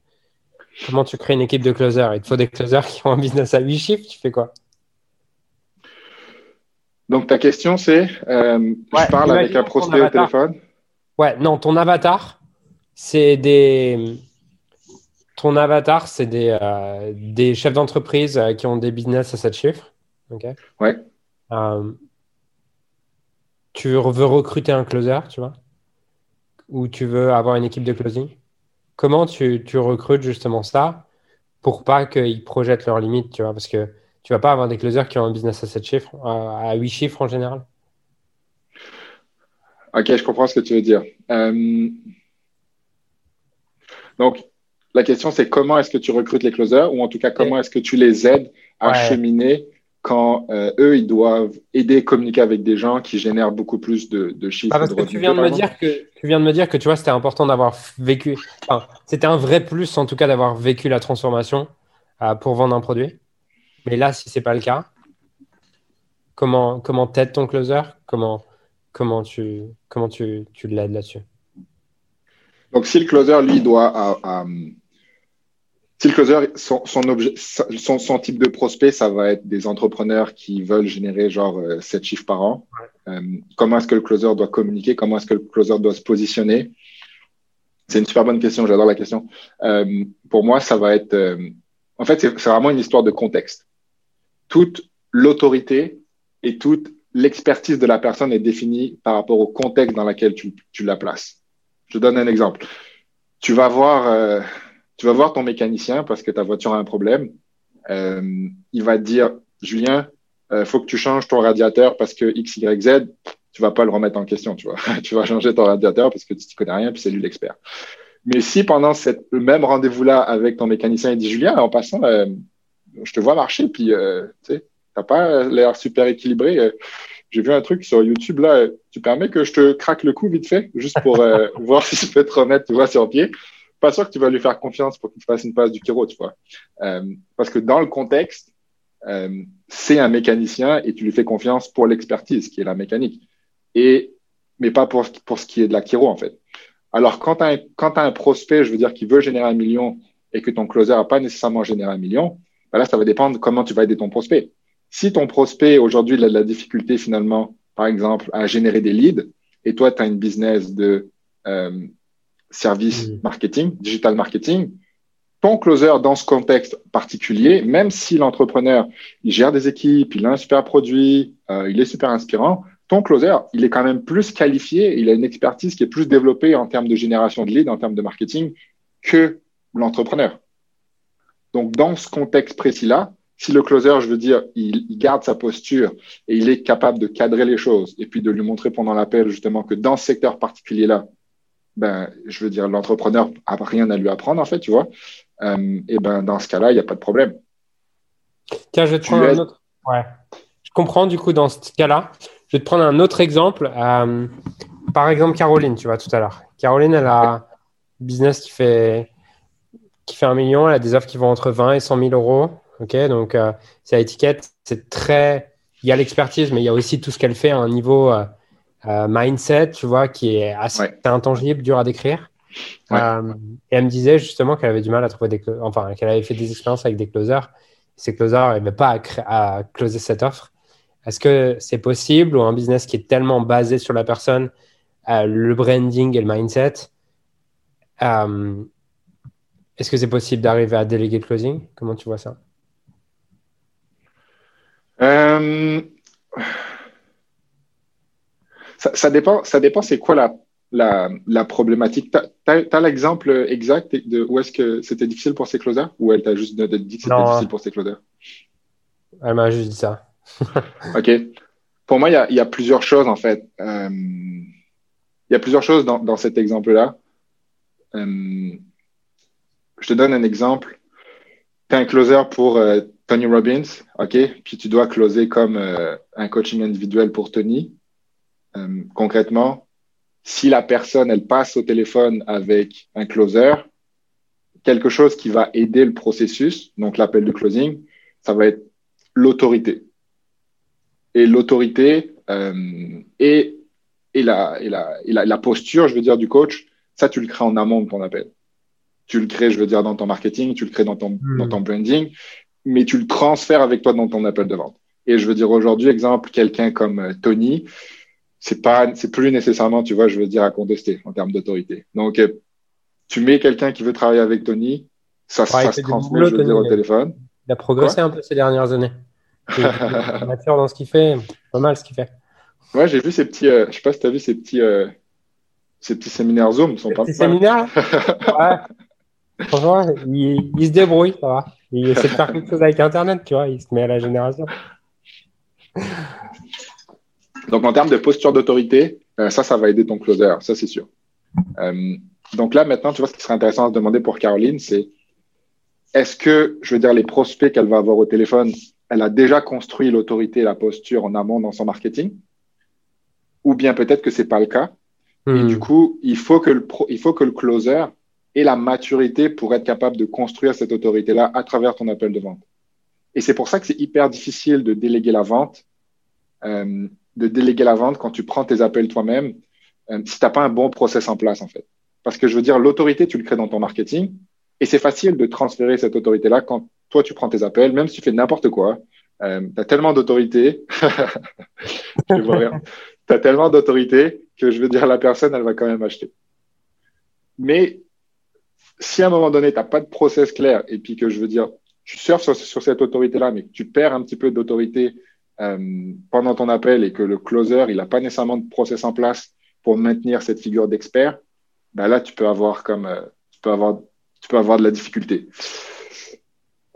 Comment tu crées une équipe de closers? Il te faut des closers qui ont un business à 8 chiffres, tu fais quoi? Donc, ta question, c'est euh, ouais, je parle avec un prospect au téléphone? Ouais, non, ton avatar, c'est des. Ton avatar, c'est des, euh, des chefs d'entreprise euh, qui ont des business à 7 chiffres. OK? Ouais. Euh, tu veux recruter un closer, tu vois Ou tu veux avoir une équipe de closing Comment tu, tu recrutes justement ça pour pas qu'ils projettent leurs limites, tu vois? Parce que tu vas pas avoir des closers qui ont un business à 7 chiffres, à 8 chiffres en général. Ok, je comprends ce que tu veux dire. Euh... Donc, la question, c'est comment est-ce que tu recrutes les closers ou en tout cas, comment est-ce que tu les aides à ouais. cheminer quand euh, eux, ils doivent aider, communiquer avec des gens qui génèrent beaucoup plus de, de chiffres. Ah, parce de que tu viens de me dire que tu viens de me dire que tu vois, c'était important d'avoir vécu. Enfin, c'était un vrai plus en tout cas d'avoir vécu la transformation euh, pour vendre un produit. Mais là, si ce n'est pas le cas, comment comment t'aides ton closer? Comment comment tu comment tu, tu l'aides là-dessus? Donc si le closer lui doit à, à, si le closer son son, objet, son son type de prospect, ça va être des entrepreneurs qui veulent générer genre euh, 7 chiffres par an. Ouais. Euh, comment est-ce que le closer doit communiquer? Comment est-ce que le closer doit se positionner? C'est une super bonne question. J'adore la question. Euh, pour moi, ça va être euh, en fait, c'est vraiment une histoire de contexte toute l'autorité et toute l'expertise de la personne est définie par rapport au contexte dans lequel tu, tu la places. Je donne un exemple. Tu vas voir, euh, tu vas voir ton mécanicien parce que ta voiture a un problème. Euh, il va te dire, Julien, euh, faut que tu changes ton radiateur parce que X, Y, Z, tu vas pas le remettre en question, tu vois. tu vas changer ton radiateur parce que tu ne connais rien puis c'est lui l'expert. Mais si pendant cette, le même rendez-vous-là avec ton mécanicien, il dit, Julien, en passant, euh, je te vois marcher, puis euh, tu sais, t'as pas l'air super équilibré. J'ai vu un truc sur YouTube là. Tu permets que je te craque le cou vite fait, juste pour voir si je peux te remettre, tu vois, sur pied? Pas sûr que tu vas lui faire confiance pour qu'il fasse une passe du chiro, tu vois. Euh, parce que dans le contexte, euh, c'est un mécanicien et tu lui fais confiance pour l'expertise, qui est la mécanique, et mais pas pour pour ce qui est de la chiro en fait. Alors quand tu as, un prospect, je veux dire, qui veut générer un million et que ton closer n'a pas nécessairement généré un million, ben là, ça va dépendre comment tu vas aider ton prospect. Si ton prospect, aujourd'hui, a de la difficulté finalement, par exemple, à générer des leads, et toi, tu as une business de euh, service mmh. marketing, digital marketing, ton closer dans ce contexte particulier, même si l'entrepreneur, il gère des équipes, il a un super produit, euh, il est super inspirant, ton closer, il est quand même plus qualifié, il a une expertise qui est plus développée en termes de génération de leads, en termes de marketing, que l'entrepreneur. Donc, dans ce contexte précis-là, si le closer, je veux dire, il, il, garde sa posture et il est capable de cadrer les choses et puis de lui montrer pendant l'appel justement que dans ce secteur particulier-là, ben, je veux dire, l'entrepreneur n'a rien à lui apprendre en fait, tu vois. Euh, et ben, dans ce cas-là, il n'y a pas de problème. Tiens, je vais te tu prendre un autre. Ouais. Je comprends du coup dans ce cas-là. Je vais te prendre un autre exemple. Euh, par exemple, Caroline, tu vois, tout à l'heure. Caroline, elle a un business qui fait qui fait un million, elle a des offres qui vont entre 20 et 100 000 euros Ok, donc euh, c'est étiquette, c'est très. Il y a l'expertise, mais il y a aussi tout ce qu'elle fait à un niveau euh, euh, mindset, tu vois, qui est assez intangible, dur à décrire. et elle me disait justement qu'elle avait du mal à trouver des. Enfin, qu'elle avait fait des expériences avec des closers. Ces closers n'arrivaient pas à, à closer cette offre. Est-ce que c'est possible ou un business qui est tellement basé sur la personne, le branding et le mindset, est-ce que c'est possible d'arriver à déléguer le closing? Comment tu vois ça? Ça, dépend, ça dépend c'est quoi la, la, la problématique. Tu as, l'exemple exact de où est-ce que c'était difficile pour ces closers ou elle t'a juste dit que c'était difficile pour ces closers Elle m'a juste dit ça. ok. Pour moi, il y a, y a, plusieurs choses en fait. Euh, il y a plusieurs choses dans, dans cet exemple-là. Euh, je te donne un exemple. Tu es un closer pour euh, Tony Robbins, OK? Puis tu dois closer comme euh, un coaching individuel pour Tony. Euh, concrètement, si la personne, elle passe au téléphone avec un closer, quelque chose qui va aider le processus, donc l'appel de closing, ça va être l'autorité. Et l'autorité et, et, la, et, la, et la, la posture, je veux dire, du coach, ça, tu le crées en amont de ton appel tu le crées, je veux dire, dans ton marketing, tu le crées dans ton, hmm. dans ton branding, mais tu le transfères avec toi dans ton appel de vente. Et je veux dire, aujourd'hui, exemple, quelqu'un comme euh, Tony, c'est pas, c'est plus nécessairement, tu vois, je veux dire, à contester en termes d'autorité. Donc, euh, tu mets quelqu'un qui veut travailler avec Tony, ça, ça se transmet, je veux dire, au téléphone. Il a progressé un peu ces dernières années. Il est mature dans ce qu'il fait, pas mal ce qu'il fait. Ouais, j'ai vu ces petits, euh, je sais pas si tu as vu ces petits, ces petits séminaires Zoom, sont pas Ces séminaires Ouais. Franchement, il, se débrouille, ça va. Il essaie de faire quelque chose avec Internet, tu vois. Il se met à la génération. Donc, en termes de posture d'autorité, euh, ça, ça va aider ton closer, ça, c'est sûr. Euh, donc là, maintenant, tu vois, ce qui serait intéressant à se demander pour Caroline, c'est est-ce que, je veux dire, les prospects qu'elle va avoir au téléphone, elle a déjà construit l'autorité et la posture en amont dans son marketing? Ou bien peut-être que c'est pas le cas. Et hmm. du coup, il faut que le, pro, il faut que le closer et la maturité pour être capable de construire cette autorité-là à travers ton appel de vente. Et c'est pour ça que c'est hyper difficile de déléguer la vente, euh, de déléguer la vente quand tu prends tes appels toi-même, euh, si tu n'as pas un bon process en place, en fait. Parce que je veux dire, l'autorité, tu le crées dans ton marketing, et c'est facile de transférer cette autorité-là quand toi, tu prends tes appels, même si tu fais n'importe quoi. Euh, tu as tellement d'autorité, tu tellement d'autorité que je veux dire, la personne, elle va quand même acheter. Mais si à un moment donné, tu n'as pas de process clair et puis que je veux dire, tu surfes sur, cette autorité-là, mais tu perds un petit peu d'autorité euh, pendant ton appel et que le closer, il n'a pas nécessairement de process en place pour maintenir cette figure d'expert, ben là, tu peux avoir comme, euh, tu peux avoir, tu peux avoir de la difficulté.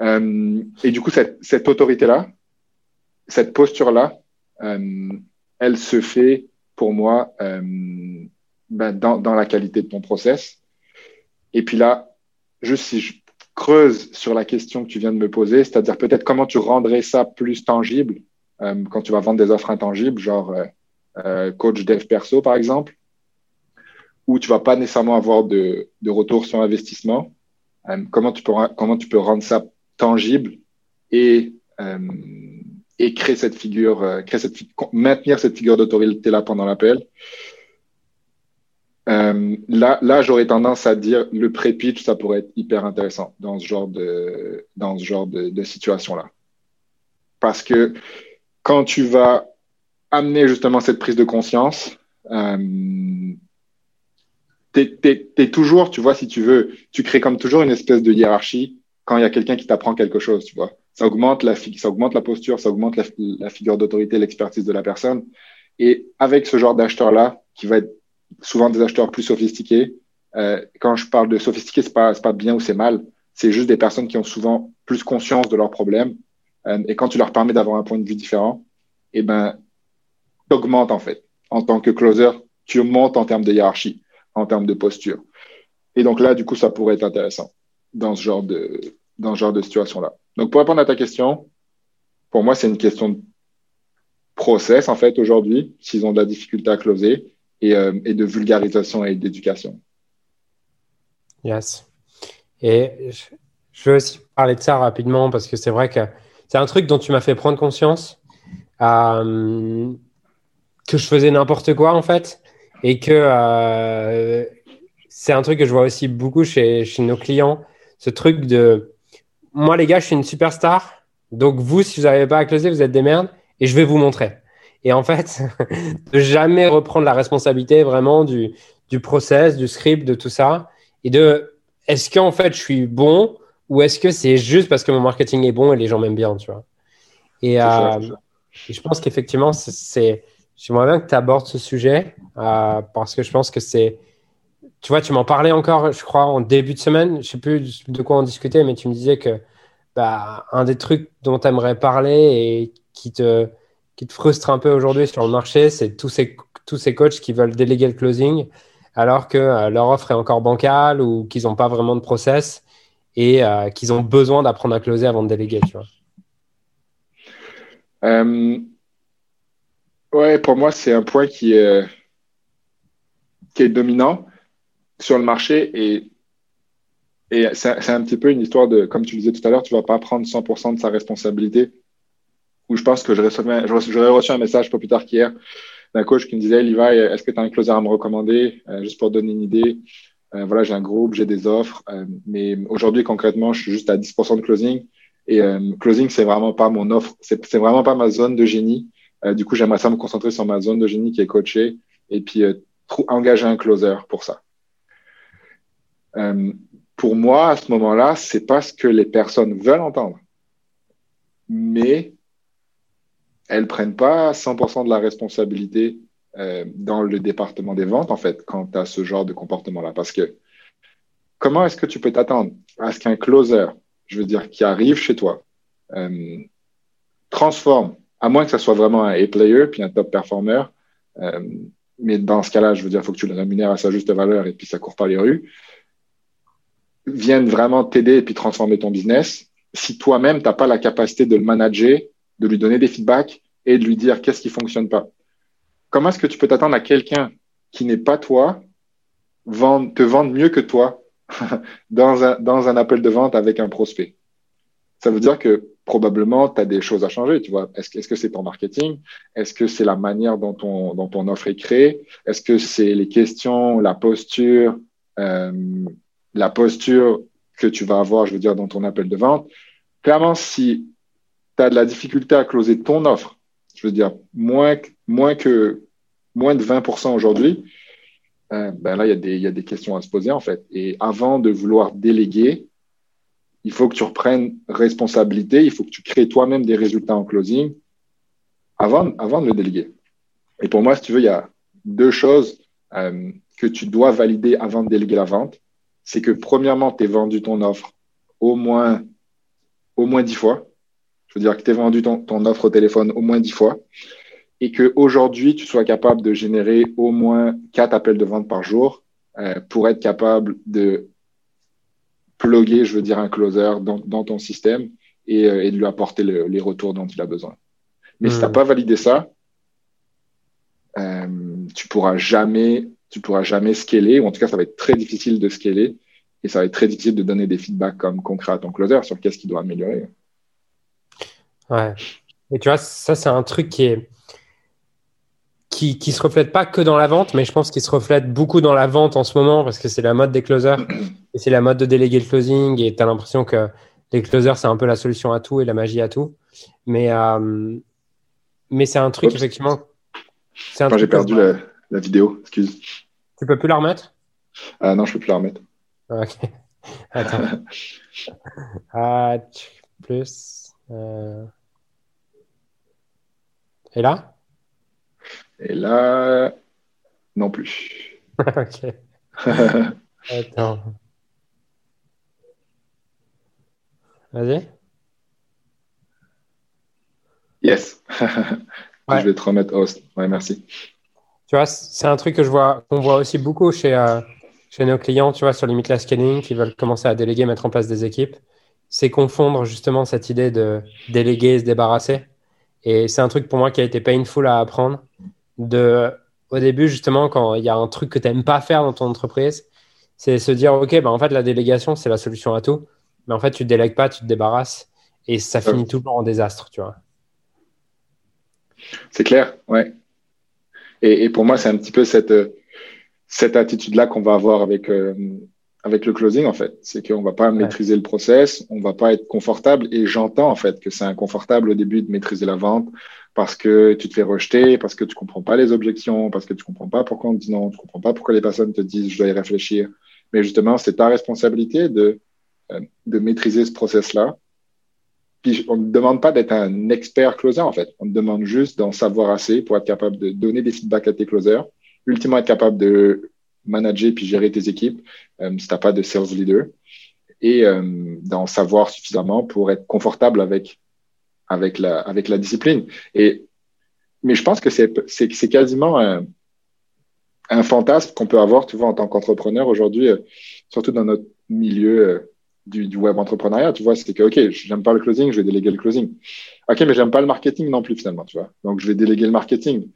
Euh, et du coup, cette, cette autorité-là, cette posture-là, elle se fait pour moi ben, dans, dans la qualité de ton process et puis là, juste si je creuse sur la question que tu viens de me poser, c'est-à-dire peut-être comment tu rendrais ça plus tangible euh, quand tu vas vendre des offres intangibles, genre euh, euh, coach dev perso par exemple, où tu vas pas nécessairement avoir de, retour sur investissement. comment tu peux rendre ça tangible et créer cette figure, créer cette maintenir cette figure d'autorité là pendant l'appel. Là, j'aurais tendance à dire le pré-pitch, ça pourrait être hyper intéressant dans ce genre de, dans ce genre de situation-là. Parce que quand tu vas amener justement cette prise de conscience, euh, t'es es, toujours, tu vois, si tu veux, tu crées comme toujours une espèce de hiérarchie quand il y a quelqu'un qui t'apprend quelque chose, tu vois. Ça augmente la, ça augmente la posture, ça augmente la, la figure d'autorité, l'expertise de la personne. Et avec ce genre d'acheteur-là, qui va être souvent des acheteurs plus sophistiqués. Euh, quand je parle de sophistiqué, c'est pas pas bien ou c'est mal. C'est juste des personnes qui ont souvent plus conscience de leurs problèmes. Euh, et quand tu leur permets d'avoir un point de vue différent, eh ben, augmentes en fait. En tant que closer, tu montes en termes de hiérarchie, en termes de posture. Et donc là, du coup, ça pourrait être intéressant dans ce genre de dans ce genre de situation-là. Donc pour répondre à ta question, pour moi, c'est une question de process en fait aujourd'hui. S'ils ont de la difficulté à closer, euh, et, de vulgarisation et d'éducation. Yes. Et je veux aussi parler de ça rapidement parce que c'est vrai que c'est un truc dont tu m'as fait prendre conscience euh, que je faisais n'importe quoi en fait et que euh, c'est un truc que je vois aussi beaucoup chez, nos clients. Ce truc de moi, les gars, je suis une superstar. Donc, vous, si vous n'arrivez pas à closer, vous êtes des merdes et je vais vous montrer. Et en fait, de jamais reprendre la responsabilité vraiment du, du process, du script, de tout ça. Et de est-ce qu'en fait, je suis bon ou est-ce que c'est juste parce que mon marketing est bon et les gens m'aiment bien, tu vois? Et, euh, je pense qu'effectivement, c'est. J'aimerais bien que tu abordes ce sujet euh, parce que je pense que c'est. Tu vois, tu m'en parlais encore, je crois, en début de semaine. Je sais plus de quoi on discutait, mais tu me disais que bah, un des trucs dont tu aimerais parler et qui te, qui te frustre un peu aujourd'hui sur le marché, c'est tous ces, tous ces coachs qui veulent déléguer le closing alors que euh, leur offre est encore bancale ou qu'ils n'ont pas vraiment de process et euh, qu'ils ont besoin d'apprendre à closer avant de déléguer. Tu vois. Euh, ouais, pour moi, c'est un point qui est, qui est dominant sur le marché et et c'est un petit peu une histoire de, comme tu disais tout à l'heure, tu vas pas prendre 100% de sa responsabilité. Où je pense que j'aurais reçu un message pas plus tard qu'hier d'un coach qui me disait, Levi, est-ce que tu as un closer à me recommander euh, Juste pour donner une idée? Euh, voilà, j'ai un groupe, j'ai des offres, euh, mais aujourd'hui concrètement, je suis juste à 10% de closing. Et closing, c'est vraiment pas mon offre, c'est vraiment pas ma zone de génie. du coup, j'aimerais ça me concentrer sur ma zone de génie qui est coachée et puis engager un closer pour ça pour moi, à ce moment-là, c'est pas ce que les personnes veulent entendre. Mais elles prennent pas 100% de la responsabilité euh, dans le département des ventes, en fait, quant à ce genre de comportement-là. Parce que comment est-ce que tu peux t'attendre à ce qu'un closer, je veux dire, qui arrive chez toi, euh, transforme, à moins que ça soit vraiment un A-player puis un top performer, euh, mais dans ce cas-là, je veux dire, il faut que tu le rémunères à sa juste valeur et puis ça court pas les rues viennent vraiment t'aider et puis transformer ton business, si toi-même, tu n'as pas la capacité de le manager, de lui donner des feedbacks et de lui dire qu'est-ce qui fonctionne pas. Comment est-ce que tu peux t'attendre à quelqu'un qui n'est pas toi vendre, te vendre mieux que toi dans, un, appel de vente avec un prospect? Ça veut dire que probablement, tu as des choses à changer. Tu vois, est-ce que c'est ton marketing? Est-ce que c'est la manière dont ton, dont ton offre est créée? Est-ce que c'est les questions, la posture, euh, la posture que tu vas avoir, je veux dire, dans ton appel de vente? Clairement, si tu as de la difficulté à closer ton offre, je veux dire, moins, moins, que, moins de 20% aujourd'hui, euh, ben là, il y, y a des questions à se poser, en fait. Et avant de vouloir déléguer, il faut que tu reprennes responsabilité, il faut que tu crées toi-même des résultats en closing avant, avant de le déléguer. Et pour moi, si tu veux, il y a deux choses euh, que tu dois valider avant de déléguer la vente c'est que premièrement, tu as vendu ton offre au moins, au moins 10 fois. Je veux dire que tu as vendu ton, offre au téléphone au moins 10 fois et qu'aujourd'hui, tu sois capable de générer au moins 4 appels de vente par jour euh, pour être capable de plugger, je veux dire, un closer dans, ton système euh, et, de lui apporter les retours dont il a besoin. Mais si tu n'as hmm. pas validé ça, euh, tu pourras jamais tu pourras jamais scaler, ou en tout cas, ça va être très difficile de scaler, et ça va être très difficile de donner des feedbacks comme concrets à ton closer sur qu'est-ce qu'il doit améliorer. Ouais. Et tu vois, ça, c'est un truc qui est qui, qui se reflète pas que dans la vente, mais je pense qu'il se reflète beaucoup dans la vente en ce moment parce que c'est la mode des closers et c'est la mode de déléguer le closing et tu as l'impression que les closers, c'est un peu la solution à tout et la magie à tout. Mais, euh, mais c'est un truc, effectivement. J'ai perdu la, la vidéo, excuse. Tu peux plus la remettre? Ah Non, je peux plus la remettre. Ok. Attends. ah, plus. Euh... Et là? Et là, non plus. ok. Attends. Vas-y. Yes. Je vais te remettre host. Ouais, merci. Tu vois, c'est un truc que je vois, qu'on voit aussi beaucoup chez, euh, chez nos clients, tu vois, sur Limitless Scaling, qui veulent commencer à déléguer, mettre en place des équipes. C'est confondre justement cette idée de déléguer et se débarrasser. Et c'est un truc pour moi qui a été painful à apprendre. De, au début, justement, quand il y a un truc que tu n'aimes pas faire dans ton entreprise, c'est se dire, OK, bah, en fait, la délégation, c'est la solution à tout. mais en fait, tu ne délègues pas, tu te débarrasses et ça finit toujours en désastre, tu vois. C'est clair, ouais. Et, pour moi, c'est un petit peu cette, cette attitude-là qu'on va avoir avec, euh, avec le closing, en fait. C'est qu'on ne va pas maîtriser le process, on ne va pas être confortable. Et j'entends, en fait, que c'est inconfortable au début de maîtriser la vente parce que tu te fais rejeter, parce que tu comprends pas les objections, parce que tu comprends pas pourquoi on te dit non, tu comprends pas pourquoi les personnes te disent je dois y réfléchir. Mais justement, c'est ta responsabilité de, euh, de maîtriser ce process-là puis on ne demande pas d'être un expert closer, en fait. On te demande juste d'en savoir assez pour être capable de donner des feedbacks à tes closers, ultimement être capable de manager puis gérer tes équipes euh, si tu n'as pas de sales leader et euh, d'en savoir suffisamment pour être confortable avec, avec, la, avec la discipline. Et, mais je pense que c'est quasiment un, un fantasme qu'on peut avoir, tu vois, en tant qu'entrepreneur aujourd'hui, euh, surtout dans notre milieu euh, du, web entrepreneuriat, tu vois, c'est que, OK, j'aime pas le closing, je vais déléguer le closing. OK, mais j'aime pas le marketing non plus, finalement, tu vois. Donc, je vais déléguer le marketing.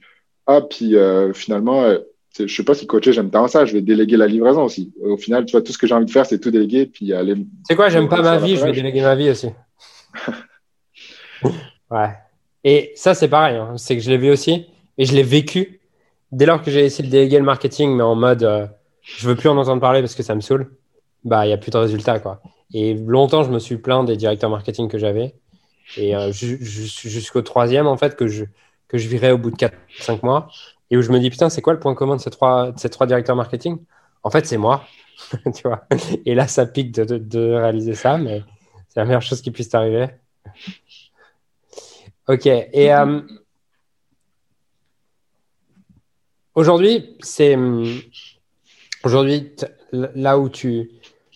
Ah, puis euh, finalement, je sais pas si coacher, j'aime tant ça, je vais déléguer la livraison aussi. Au final, tu vois, tout ce que j'ai envie de faire, c'est tout déléguer, puis aller. C'est quoi, j'aime pas ma vie, je vais déléguer ma vie aussi. ouais. Et ça, c'est pareil, hein. c'est que je l'ai vu aussi, et je l'ai vécu dès lors que j'ai essayé de déléguer le marketing, mais en mode, euh, je veux plus en entendre parler parce que ça me saoule, bah, il n'y a plus de résultats, quoi. Et longtemps, je me suis plaint des directeurs marketing que j'avais. Et euh, jusqu'au troisième, en fait, que je, que je virais au bout de 4-5 mois. Et où je me dis, putain, c'est quoi le point commun de ces trois, ces trois directeurs marketing? En fait, c'est moi. tu vois? Et là, ça pique de, de, réaliser ça, mais c'est la meilleure chose qui puisse t'arriver. Ok. Et euh, aujourd'hui, c'est. Aujourd'hui, là où tu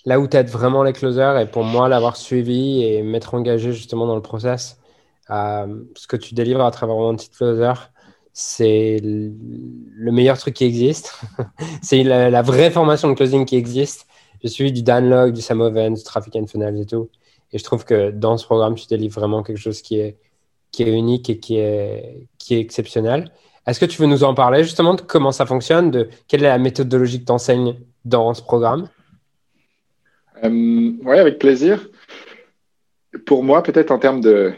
là où aides vraiment les closers et pour moi, l'avoir suivi et m'être engagé justement dans le process, euh, ce que tu délivres à travers mon petit closer, c'est le meilleur truc qui existe. c'est la, vraie formation de closing qui existe. Je suis du Danlog, du Samoven, du Traffic and Funnels et tout. Et je trouve que dans ce programme, tu délivres vraiment quelque chose qui est, qui est unique et qui est, qui est exceptionnel. Est-ce que tu veux nous en parler justement de comment ça fonctionne, de quelle est la méthodologie que tu enseignes dans ce programme? Euh, oui, avec plaisir. Pour moi, peut-être en termes de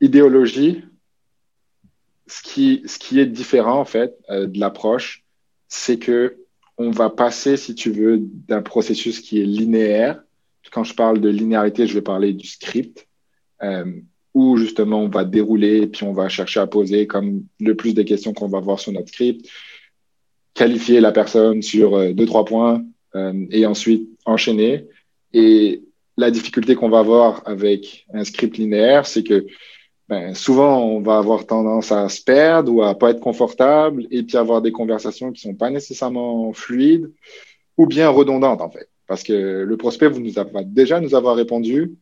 idéologie, ce qui, ce qui est différent en fait euh, de l'approche, c'est que on va passer, si tu veux, d'un processus qui est linéaire. Quand je parle de linéarité, je vais parler du script, euh, où justement on va dérouler, puis on va chercher à poser comme le plus des questions qu'on va voir sur notre script, qualifier la personne sur euh, deux, trois points, euh, et ensuite enchaîner. Et la difficulté qu'on va avoir avec un script linéaire, c'est que ben, souvent on va avoir tendance à se perdre ou à pas être confortable et puis avoir des conversations qui sont pas nécessairement fluides ou bien redondantes en fait. Parce que le prospect vous nous a, va déjà nous avoir répondu,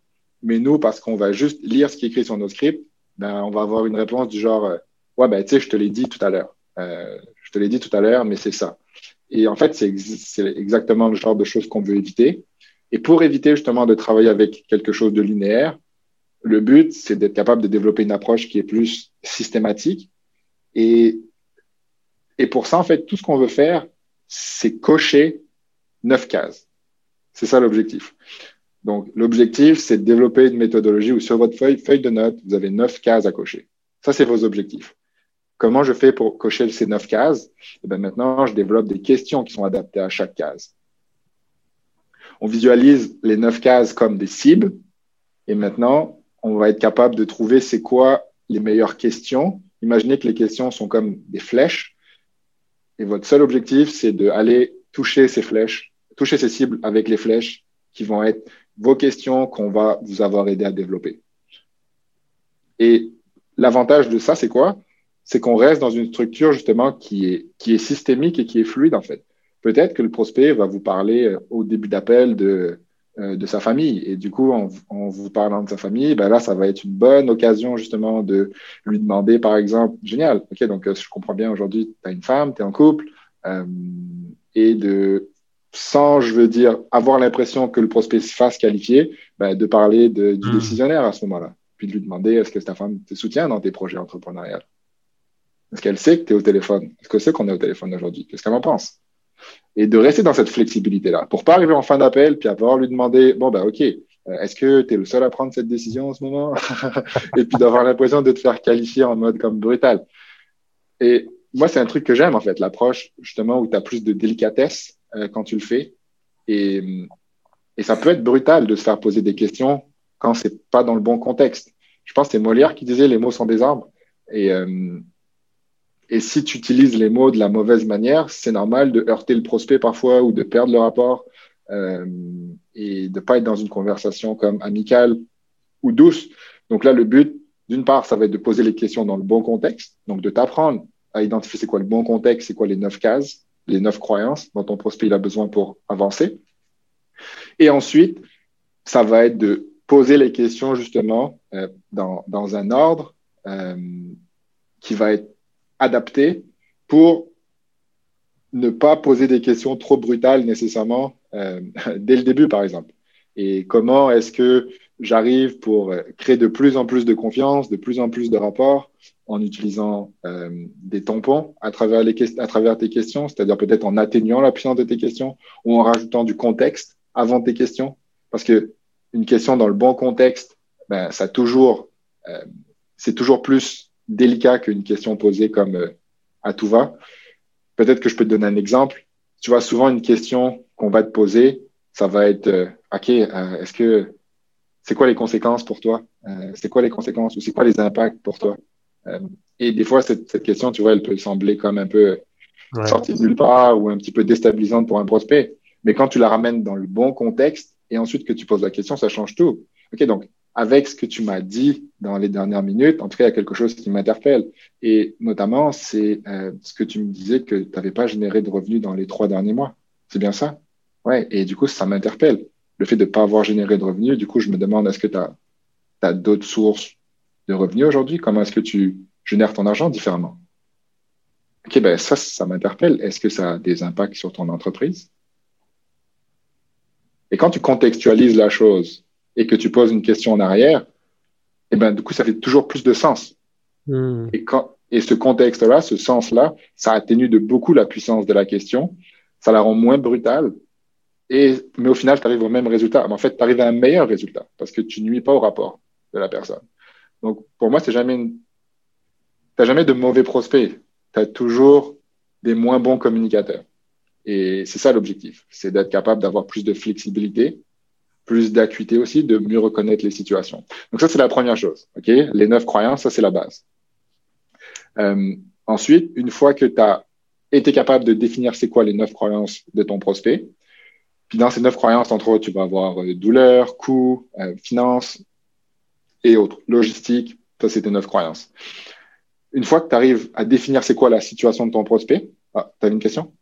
mais nous, parce qu'on va juste lire ce qui est écrit sur nos scripts, ben, on va avoir une réponse du genre euh, Ouais, ben, tu sais, je te l'ai dit tout à l'heure. Euh, je te l'ai dit tout à l'heure, mais c'est ça. Et en fait, c'est exactement le genre de choses qu'on veut éviter. Et pour éviter justement de travailler avec quelque chose de linéaire, le but, c'est d'être capable de développer une approche qui est plus systématique. Et, et pour ça, en fait, tout ce qu'on veut faire, c'est cocher neuf cases. C'est ça l'objectif. Donc, l'objectif, c'est de développer une méthodologie où sur votre feuille, de notes, vous avez neuf cases à cocher. Ça, c'est vos objectifs. Comment je fais pour cocher ces neuf cases? Et eh bien Maintenant, je développe des questions qui sont adaptées à chaque case. On visualise les neuf cases comme des cibles. Et maintenant, on va être capable de trouver c'est quoi les meilleures questions. Imaginez que les questions sont comme des flèches. Et votre seul objectif, c'est d'aller toucher ces flèches, toucher ces cibles avec les flèches qui vont être vos questions qu'on va vous avoir aidé à développer. Et l'avantage de ça, c'est quoi? C'est qu'on reste dans une structure justement qui est, qui est systémique et qui est fluide en fait. Peut-être que le prospect va vous parler euh, au début d'appel de, euh, de sa famille. Et du coup, en, vous parlant de sa famille, ben là, ça va être une bonne occasion justement de lui demander, par exemple, génial, ok, donc euh, je comprends bien aujourd'hui, tu as une femme, tu es en couple, et de, sans, je veux dire, avoir l'impression que le prospect se fasse qualifier, ben, de parler de, du hmm. décisionnaire à ce moment-là. Puis de lui demander, est-ce que ta femme te soutient dans tes projets entrepreneuriaux est-ce qu'elle sait que tu es au téléphone? Est-ce qu'elle sait qu'on est au téléphone aujourd'hui? Qu'est-ce qu'elle en pense? Et de rester dans cette flexibilité-là pour pas arriver en fin d'appel puis avoir lui demander, bon, ben, OK, euh, est-ce que tu es le seul à prendre cette décision en ce moment? Et puis d'avoir l'impression de te faire qualifier en mode comme brutal. Et moi, c'est un truc que j'aime, en fait, l'approche justement où tu as plus de délicatesse euh, quand tu le fais. Et, et ça peut être brutal de se faire poser des questions quand c'est pas dans le bon contexte. Je pense que c'est Molière qui disait les mots sont des arbres. Et, euh, et si tu utilises les mots de la mauvaise manière, c'est normal de heurter le prospect parfois ou de perdre le rapport euh, et de pas être dans une conversation comme amicale ou douce. Donc là, le but, d'une part, ça va être de poser les questions dans le bon contexte, donc de t'apprendre à identifier c'est quoi le bon contexte, c'est quoi les neuf cases, les neuf croyances dont ton prospect il a besoin pour avancer. Et ensuite, ça va être de poser les questions justement euh, dans, dans, un ordre euh, qui va être adapté pour ne pas poser des questions trop brutales nécessairement euh, dès le début, par exemple. Et comment est-ce que j'arrive pour euh, créer de plus en plus de confiance, de plus en plus de rapports en utilisant euh, des tampons à travers, les à travers tes questions, c'est-à-dire peut-être en atténuant la puissance de tes questions ou en rajoutant du contexte avant tes questions. Parce que une question dans le bon contexte, ben, ça toujours, euh, c'est toujours plus délicat qu'une question posée comme à tout va. Peut-être que je peux te donner un exemple. Tu vois, souvent une question qu'on va te poser, ça va être, OK, est-ce que c'est quoi les conséquences pour toi? C'est quoi les conséquences ou c'est quoi les impacts pour toi? Et des fois, cette, cette, question, tu vois, elle peut sembler comme un peu ouais. sortie de nulle part ou un petit peu déstabilisante pour un prospect. Mais quand tu la ramènes dans le bon contexte, et ensuite que tu poses la question, ça change tout. OK, donc avec ce que tu m'as dit dans les dernières minutes, en tout cas, il y a quelque chose qui m'interpelle. Et notamment, c'est euh, ce que tu me disais que tu n'avais pas généré de revenus dans les trois derniers mois. C'est bien ça? Ouais. Et du coup, ça m'interpelle. Le fait de ne pas avoir généré de revenus, du coup, je me demande, est-ce que tu as, as d'autres sources de revenus aujourd'hui? Comment est-ce que tu génères ton argent différemment? OK, ben ça, ça m'interpelle. Est-ce que ça a des impacts sur ton entreprise? Et quand tu contextualises la chose et que tu poses une question en arrière, eh ben, du coup, ça fait toujours plus de sens. Hmm. Et, quand, et ce contexte-là, ce sens-là, ça atténue de beaucoup la puissance de la question, ça la rend moins brutale, et, mais au final, tu arrives au même résultat. Mais en fait, tu arrives à un meilleur résultat parce que tu nuis pas au rapport de la personne. Donc, pour moi, c'est jamais une... t'as jamais de mauvais prospects. Tu as toujours des moins bons communicateurs. Et c'est ça l'objectif, c'est d'être capable d'avoir plus de flexibilité, plus d'acuité aussi, de mieux reconnaître les situations. Donc ça, c'est la première chose. ok? Les neuf croyances, ça, c'est la base. Euh, ensuite, une fois que tu as été capable de définir c'est quoi les neuf croyances de ton prospect, puis dans ces neuf croyances, entre autres, tu vas avoir euh, douleur, coût, euh, finance et autres, logistique, ça, c'est tes neuf croyances. Une fois que tu arrives à définir c'est quoi la situation de ton prospect, ah, tu as une question?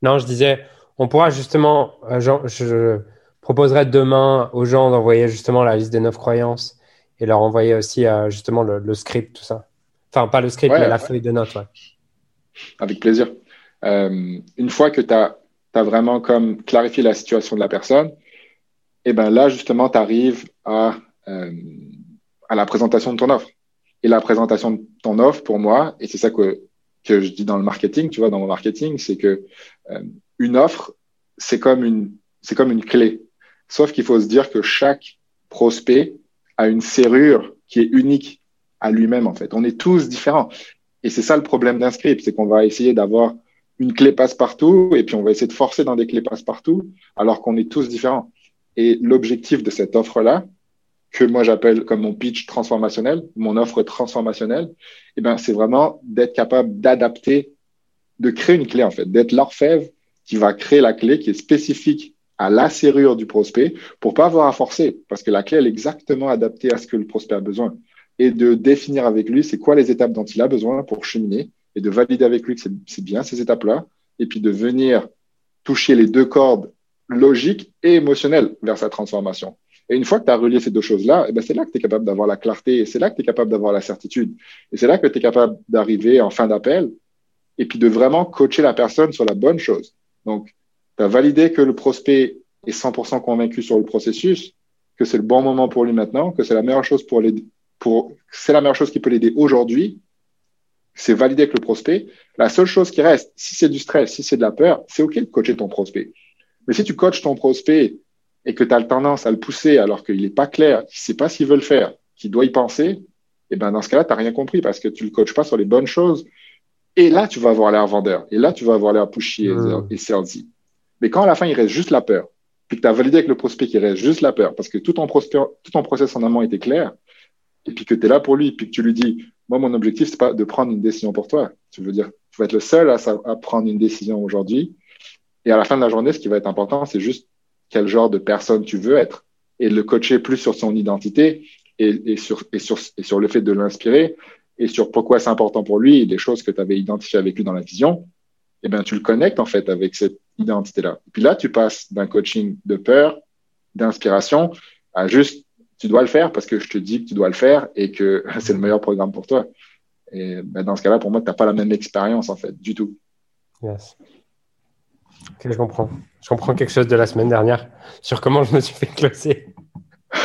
Non, je disais, on pourra justement, euh, je, proposerai demain aux gens d'envoyer justement la liste des neuf croyances et leur envoyer aussi euh, justement le, script, tout ça. Enfin, pas le script, mais la feuille de notes. Avec plaisir. Une fois que tu as, vraiment comme clarifié la situation de la personne, et ben là, justement, tu arrives à, à la présentation de ton offre. Et la présentation de ton offre, pour moi, et c'est ça que que je dis dans le marketing, tu vois, dans mon marketing, c'est que euh, une offre, c'est comme une, c'est comme une clé. Sauf qu'il faut se dire que chaque prospect a une serrure qui est unique à lui-même, en fait. On est tous différents. Et c'est ça le problème d'un script, c'est qu'on va essayer d'avoir une clé passe-partout et puis on va essayer de forcer dans des clés passe-partout alors qu'on est tous différents. Et l'objectif de cette offre-là, que moi j'appelle comme mon pitch transformationnel, mon offre transformationnelle, eh ben, c'est vraiment d'être capable d'adapter, de créer une clé en fait, d'être l'orfèvre qui va créer la clé qui est spécifique à la serrure du prospect pour pas avoir à forcer parce que la clé elle est exactement adaptée à ce que le prospect a besoin et de définir avec lui c'est quoi les étapes dont il a besoin pour cheminer et de valider avec lui que c'est bien ces étapes-là et puis de venir toucher les deux cordes logiques et émotionnelles vers sa transformation. Et une fois que tu as relié ces deux choses-là, eh ben, c'est là que tu es capable d'avoir la clarté, et c'est là que tu es capable d'avoir la certitude. Et c'est là que tu es capable d'arriver en fin d'appel et puis de vraiment coacher la personne sur la bonne chose. Donc, tu as validé que le prospect est 100% convaincu sur le processus, que c'est le bon moment pour lui maintenant, que c'est la meilleure chose pour l'aider, c'est la meilleure chose qui peut l'aider aujourd'hui. C'est validé avec le prospect. La seule chose qui reste, si c'est du stress, si c'est de la peur, c'est OK de coacher ton prospect. Mais si tu coaches ton prospect et que tu as le tendance à le pousser alors qu'il n'est pas clair, qu'il ne sait pas s'il veut le faire, qu'il doit y penser, et eh ben dans ce cas-là, tu n'as rien compris parce que tu ne le coaches pas sur les bonnes choses. Et là, tu vas avoir l'air vendeur. Et là, tu vas avoir l'air pushy mmh. et salesy. Mais quand à la fin, il reste juste la peur, puis que tu as validé avec le prospect qu'il reste juste la peur, parce que tout ton, prospect, tout ton process en amont était clair, et puis que tu es là pour lui, puis que tu lui dis, moi, mon objectif, c'est pas de prendre une décision pour toi. Tu veux dire, tu vas être le seul à, prendre une décision aujourd'hui. Et à la fin de la journée, ce qui va être important, c'est juste quel genre de personne tu veux être et le coacher plus sur son identité et sur le fait de l'inspirer et sur pourquoi c'est important pour lui et des choses que tu avais identifiées avec lui dans la vision. Eh bien, tu le connectes en fait avec cette identité-là. Puis là, tu passes d'un coaching de peur, d'inspiration, à juste tu dois le faire parce que je te dis que tu dois le faire et que c'est le meilleur programme pour toi. Et ben, dans ce cas-là, pour moi, tu n'as pas la même expérience en fait, du tout. Yes. Ok, je comprends. Je comprends quelque chose de la semaine dernière sur comment je me suis fait closer.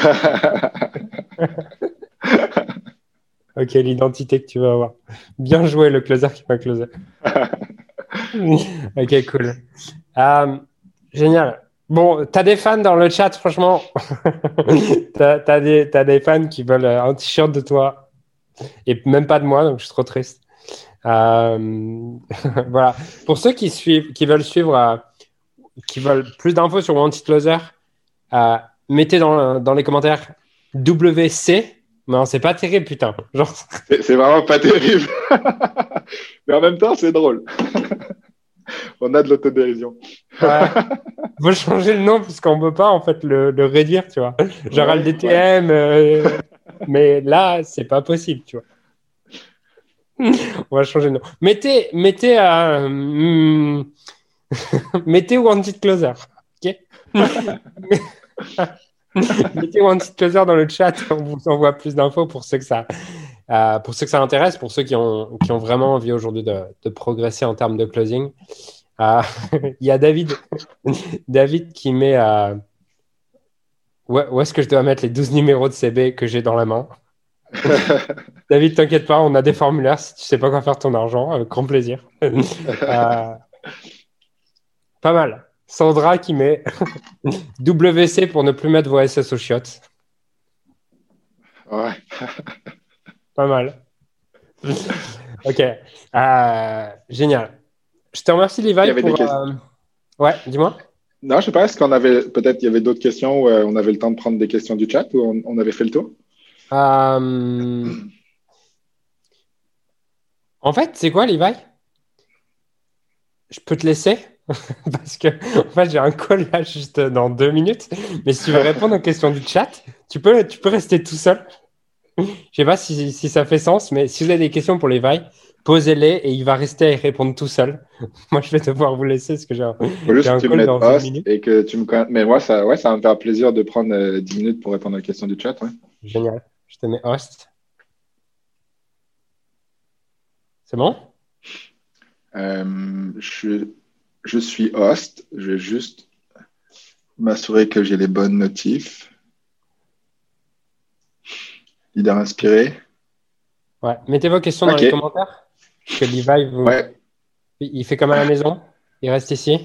ok, l'identité que tu vas avoir. Bien joué, le closer qui m'a closé. ok, cool. Euh, génial. Bon, tu as des fans dans le chat, franchement. tu as, des fans qui veulent un t-shirt de toi et même pas de moi, donc je suis trop triste. Euh, voilà. Pour ceux qui, suivent, qui veulent suivre, euh, qui veulent plus d'infos sur Wanted Closer, euh, mettez dans, dans, les commentaires WC. Non, c'est pas terrible, putain. Genre... C'est vraiment pas terrible. Mais en même temps, c'est drôle. On a de l'autodérision. ouais. Faut changer le nom parce qu'on peut pas en fait le, le réduire, tu vois. Genre ouais, LDTM, mais là, c'est pas possible, tu vois. On va changer de nom. Mettez, mettez, euh, mettez Wanted Closer. ok? Mettez Wanted Closer dans le chat. On vous envoie plus d'infos pour ceux que ça, euh, pour ceux que ça intéresse, pour ceux qui ont, qui ont vraiment envie aujourd'hui de, de, progresser en termes de closing. Euh, il y a David, David qui met. Euh, où est-ce que je dois mettre les 12 numéros de CB que j'ai dans la main? David, t'inquiète pas, on a des formulaires si tu sais pas quoi faire ton argent, avec grand plaisir. Euh, pas mal. Sandra qui met WC pour ne plus mettre vos SS au chiottes. Ouais. Pas mal. ok. Euh, génial. Je te remercie, Levi. Pour, euh... Ouais, dis-moi. Non, je sais pas, est-ce qu'on avait peut-être il y avait d'autres questions où on avait le temps de prendre des questions du chat ou on, on avait fait le tour? Euh... En fait, c'est quoi, Levi? Je peux te laisser? Parce que en fait, j'ai un call là juste dans deux minutes. Mais si tu veux répondre aux questions du chat, tu peux, tu peux rester tout seul. Je sais pas si, si ça fait sens, mais si vous avez des questions pour Levi, posez-les et il va rester à y répondre tout seul. moi, je vais devoir vous laisser parce que j'ai un, juste un call dans deux minutes. Et que tu me... Mais moi, ça, ouais, ça va me faire plaisir de prendre euh, 10 minutes pour répondre aux questions du chat. Ouais. Génial. Je te mets host. C'est bon? Euh, je, je suis host. Je vais juste m'assurer que j'ai les bonnes notifs. Leader inspiré. Ouais. Mettez vos questions dans les commentaires. Que Levi vous... ouais. Il fait comme à la maison. Il reste ici.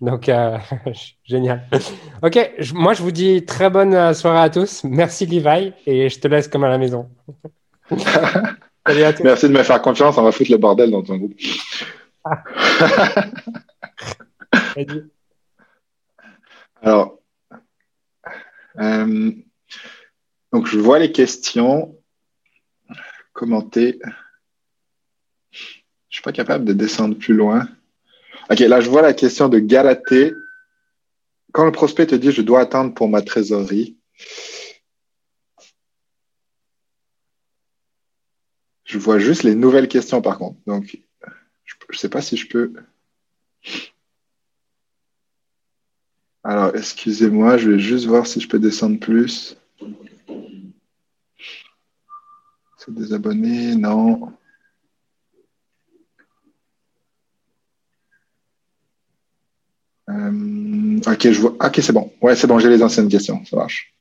Donc, euh, génial. Ok, moi je vous dis très bonne soirée à tous. Merci Levi et je te laisse comme à la maison. Merci de me faire confiance. On va foutre le bordel dans ton groupe. Alors, euh, donc je vois les questions. Commenter. Je suis pas capable de descendre plus loin. Ok, là, je vois la question de Galatée. Quand le prospect te dit je dois attendre pour ma trésorerie, je vois juste les nouvelles questions par contre. Donc, je ne sais pas si je peux. Alors, excusez-moi, je vais juste voir si je peux descendre plus. Des abonnés, non. Euh, ok, je vois. Ok, c'est bon. Ouais, c'est bon, j'ai les anciennes questions. Ça marche.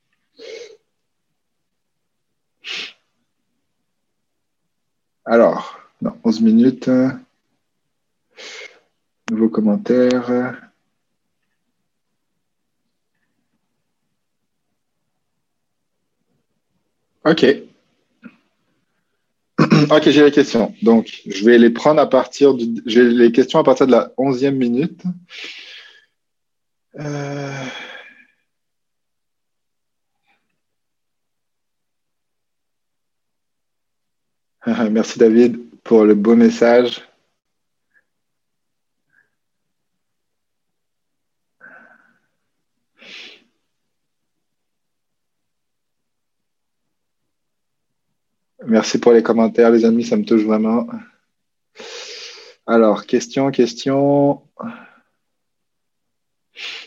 Alors, Dans 11 minutes. Nouveau commentaire. OK. OK, j'ai les questions. Donc, je vais les prendre à partir du. J'ai les questions à partir de la 11e minute. Euh, merci David pour le beau message. Merci pour les commentaires, les amis, ça me touche vraiment. Alors, question, question.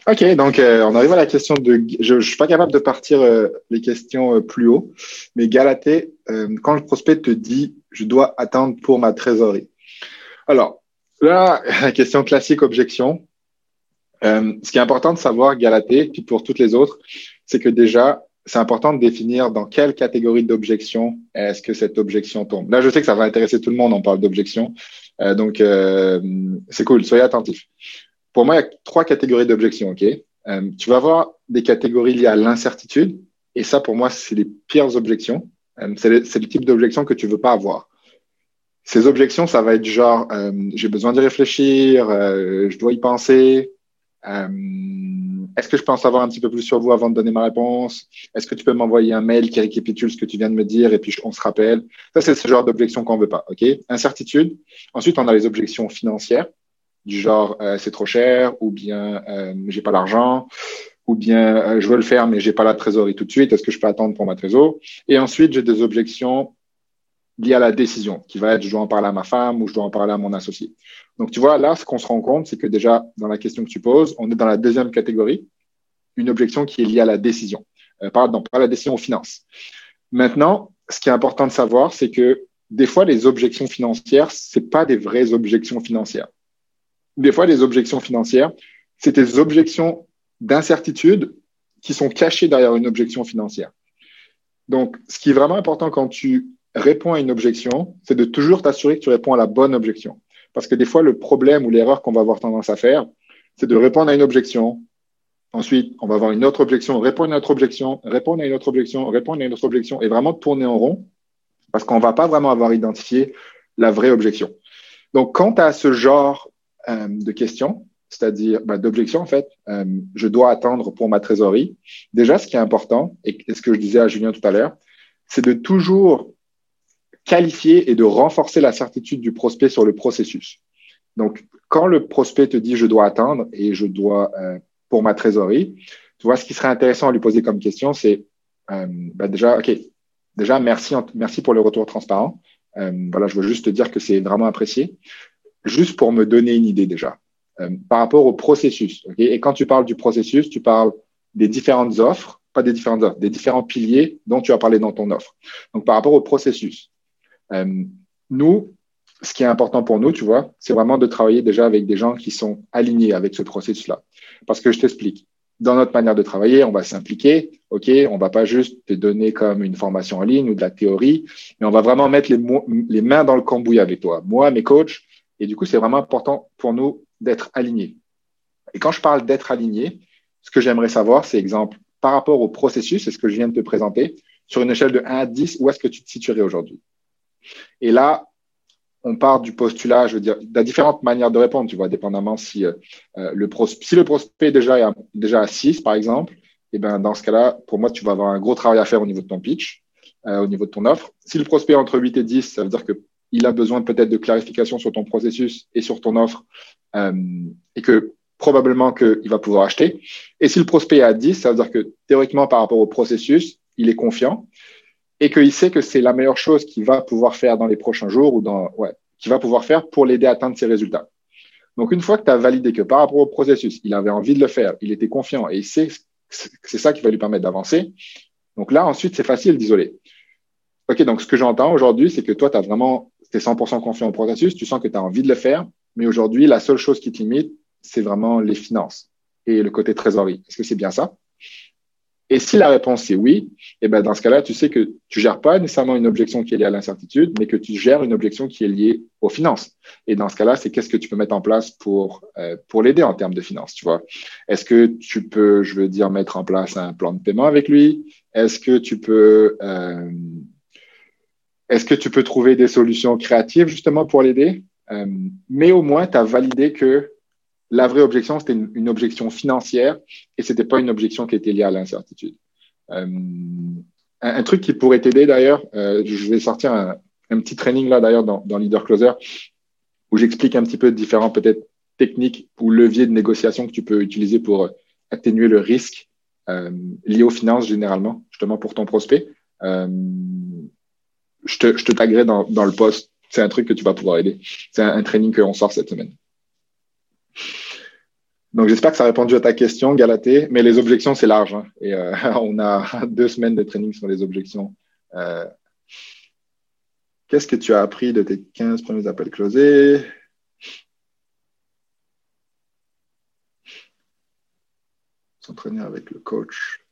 Ok, donc euh, on arrive à la question de. Je ne suis pas capable de partir euh, les questions euh, plus haut, mais Galatée, quand le prospect te dit je dois attendre pour ma trésorerie. Alors, là, question classique, objection. ce qui est important de savoir, Galatée, puis pour toutes les autres, c'est que déjà, c'est important de définir dans quelle catégorie d'objection est-ce que cette objection tombe. Là, je sais que ça va intéresser tout le monde, on parle d'objection. Euh, donc, euh, c'est cool, soyez attentifs. Pour moi, il y a trois catégories d'objections. ok? Euh, tu vas avoir des catégories liées à l'incertitude, et ça, pour moi, c'est les pires objections. c'est le, type d'objection que tu veux pas avoir. Ces objections, ça va être genre, j'ai besoin d'y réfléchir, je dois y penser. Est-ce que je peux en savoir un petit peu plus sur vous avant de donner ma réponse? Est-ce que tu peux m'envoyer un mail qui récapitule ce que tu viens de me dire et puis on se rappelle? Ça, c'est ce genre d'objection qu'on veut pas. Ok? Incertitude. Ensuite, on a les objections financières du genre euh, c'est trop cher ou bien euh, j'ai pas l'argent ou bien euh, je veux le faire mais j'ai pas la trésorerie tout de suite. Est-ce que je peux attendre pour ma trésorerie? Et ensuite, j'ai des objections liées à la décision qui va être je dois en parler à ma femme ou je dois en parler à mon associé. Donc, tu vois, là, ce qu'on se rend compte, c'est que déjà, dans la question que tu poses, on est dans la deuxième catégorie, une objection qui est liée à la décision. Euh, pardon, pas la décision aux finances. Maintenant, ce qui est important de savoir, c'est que des fois, les objections financières, c'est pas des vraies objections financières. Des fois, les objections financières, c'est des objections d'incertitude qui sont cachées derrière une objection financière. Donc, ce qui est vraiment important quand tu réponds à une objection, c'est de toujours t'assurer que tu réponds à la bonne objection. Parce que des fois, le problème ou l'erreur qu'on va avoir tendance à faire, c'est de répondre à une objection. Ensuite, on va avoir une autre objection, répondre à une autre objection, répondre à une autre objection, répondre à une autre objection, et vraiment tourner en rond, parce qu'on ne va pas vraiment avoir identifié la vraie objection. Donc, quant à ce genre euh, de questions, c'est-à-dire bah, d'objection en fait, euh, je dois attendre pour ma trésorerie. Déjà, ce qui est important, et ce que je disais à Julien tout à l'heure, c'est de toujours qualifier et de renforcer la certitude du prospect sur le processus. Donc, quand le prospect te dit je dois attendre et je dois euh, pour ma trésorerie, tu vois, ce qui serait intéressant à lui poser comme question, c'est euh, bah déjà, OK, déjà, merci, merci pour le retour transparent. Euh, voilà, je veux juste te dire que c'est vraiment apprécié. Juste pour me donner une idée déjà, par rapport au processus. Et quand tu parles du processus, tu parles des différentes offres, pas des différentes offres, des différents piliers dont tu as parlé dans ton offre. Donc, par rapport au processus, euh, nous, ce qui est important pour nous, tu vois, c'est vraiment de travailler déjà avec des gens qui sont alignés avec ce processus-là. Parce que je t'explique, dans notre manière de travailler, on va s'impliquer, ok, on va pas juste te donner comme une formation en ligne ou de la théorie, mais on va vraiment mettre les, mains dans le cambouis avec toi, moi, mes coachs, et du coup, c'est vraiment important pour nous d'être alignés. Et quand je parle d'être aligné, ce que j'aimerais savoir, c'est exemple, par rapport au processus, c'est ce que je viens de te présenter, sur une échelle de 1 à 10, où est-ce que tu te situerais aujourd'hui? Et là, on part du postulat, je veux dire, il y a différentes manières de répondre, tu vois, dépendamment si, euh, le, si le prospect est déjà, déjà à 6, par exemple, et eh ben dans ce cas-là, pour moi, tu vas avoir un gros travail à faire au niveau de ton pitch, euh, au niveau de ton offre. Si le prospect est entre 8 et 10, ça veut dire qu'il a besoin peut-être de clarification sur ton processus et sur ton offre, euh, et que probablement qu'il va pouvoir acheter. Et si le prospect est à 10, ça veut dire que théoriquement, par rapport au processus, il est confiant et qu'il sait que c'est la meilleure chose qu'il va pouvoir faire dans les prochains jours ou dans, ouais, qu'il va pouvoir faire pour l'aider à atteindre ses résultats. Donc, une fois que tu as validé que par rapport au processus, il avait envie de le faire, il était confiant et il sait que c'est ça qui va lui permettre d'avancer. Donc là, ensuite, c'est facile d'isoler. OK, donc ce que j'entends aujourd'hui, c'est que toi, tu as vraiment, tu es 100% confiant au processus, tu sens que tu as envie de le faire, mais aujourd'hui, la seule chose qui te limite, c'est vraiment les finances et le côté trésorerie. Est-ce que c'est bien ça? Et si la réponse est oui, eh ben dans ce cas-là, tu sais que tu gères pas nécessairement une objection qui est liée à l'incertitude, mais que tu gères une objection qui est liée aux finances. Et dans ce cas-là, c'est qu'est-ce que tu peux mettre en place pour euh, pour l'aider en termes de finances, tu vois. Est-ce que tu peux, je veux dire, mettre en place un plan de paiement avec lui? Est-ce que tu peux euh, est-ce que tu peux trouver des solutions créatives justement pour l'aider? Euh, Mais au moins, tu as validé que la vraie objection, c'était une, objection financière et c'était pas une objection qui était liée à l'incertitude. Euh, un, truc qui pourrait t'aider d'ailleurs, euh, je vais sortir un, petit training là d'ailleurs dans, Leader Closer où j'explique un petit peu différents peut-être techniques ou leviers de négociation que tu peux utiliser pour atténuer le risque euh, lié aux finances généralement, justement pour ton prospect. je te, je te taguerai dans, dans le post. C'est un truc que tu vas pouvoir aider. C'est un, un training qu'on sort cette semaine. Donc, j'espère que ça a répondu à ta question, Galatée. Mais les objections, c'est large. Hein. Et euh, on a deux semaines de training sur les objections. Euh, qu'est-ce que tu as appris de tes 15 premiers appels closés? S'entraîner avec le coach.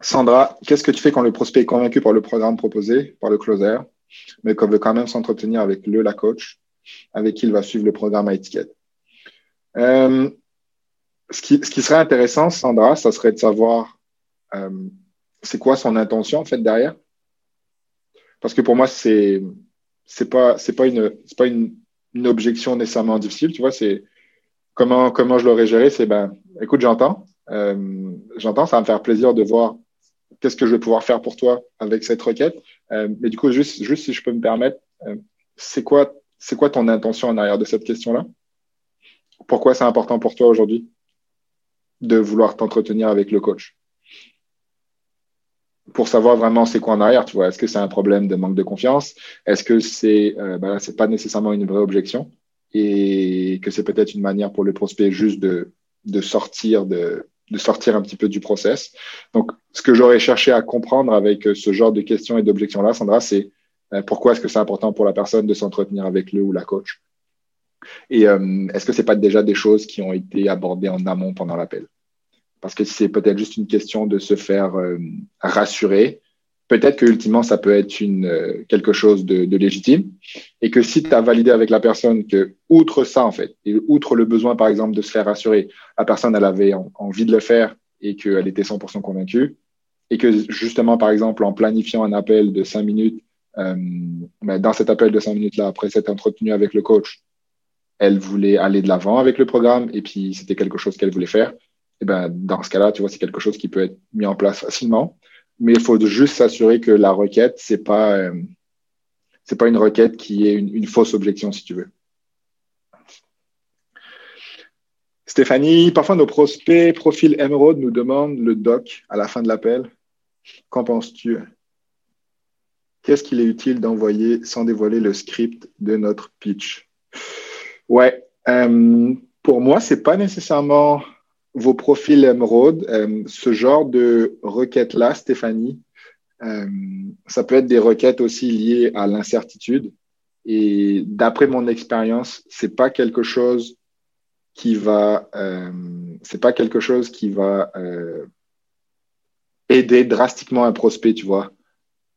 Sandra, qu'est-ce que tu fais quand le prospect est convaincu par le programme proposé, par le closer, mais qu'on veut quand même s'entretenir avec le, la coach, avec qui il va suivre le programme à étiquette? Euh, ce, qui, ce, qui, serait intéressant, Sandra, ça serait de savoir euh, c'est quoi son intention en fait derrière? Parce que pour moi, c'est c'est pas pas une pas une, une, objection nécessairement difficile. Tu vois, c'est comment comment je l'aurais géré. C'est ben, écoute, j'entends, euh, j'entends, ça va me faire plaisir de voir qu'est-ce que je vais pouvoir faire pour toi avec cette requête. Euh, mais du coup, juste, juste si je peux me permettre, euh, c'est quoi, c'est quoi ton intention en arrière de cette question-là? Pourquoi c'est important pour toi aujourd'hui de vouloir t'entretenir avec le coach? Pour savoir vraiment c'est quoi en arrière, tu vois. Est-ce que c'est un problème de manque de confiance? Est-ce que c'est euh, ben c'est pas nécessairement une vraie objection? Et que c'est peut-être une manière pour le prospect juste de, de sortir de, de sortir un petit peu du process. Donc, ce que j'aurais cherché à comprendre avec euh, ce genre de questions et d'objections-là, Sandra, c'est euh, pourquoi est-ce que c'est important pour la personne de s'entretenir avec le ou la coach? Et euh, est-ce que c'est pas déjà des choses qui ont été abordées en amont pendant l'appel? Parce que c'est peut-être juste une question de se faire rassurer, peut-être que ultimement ça peut être une, euh, quelque chose de, de, légitime. Et que si tu as validé avec la personne que outre ça en fait et outre le besoin par exemple de se faire rassurer la personne elle avait envie de le faire et qu'elle était 100% convaincue et que justement par exemple en planifiant un appel de cinq minutes euh, ben, dans cet appel de cinq minutes là après s'être entretenu avec le coach elle voulait aller de l'avant avec le programme et puis c'était quelque chose qu'elle voulait faire et ben dans ce cas-là tu vois c'est quelque chose qui peut être mis en place facilement mais il faut juste s'assurer que la requête, c'est pas, euh, c'est pas une requête qui est une, fausse objection, si tu veux. Stéphanie, parfois nos prospects profil Emerald nous demandent le doc à la fin de l'appel. Qu'en penses-tu? Qu'est-ce qu'il est utile d'envoyer sans dévoiler le script de notre pitch? Ouais, euh, pour moi, c'est pas nécessairement vos profils Emerald, euh, ce genre de requêtes-là, Stéphanie, euh, ça peut être des requêtes aussi liées à l'incertitude. Et d'après mon expérience, c'est pas quelque chose qui va, euh, c'est pas quelque chose qui va euh, aider drastiquement un prospect, tu vois,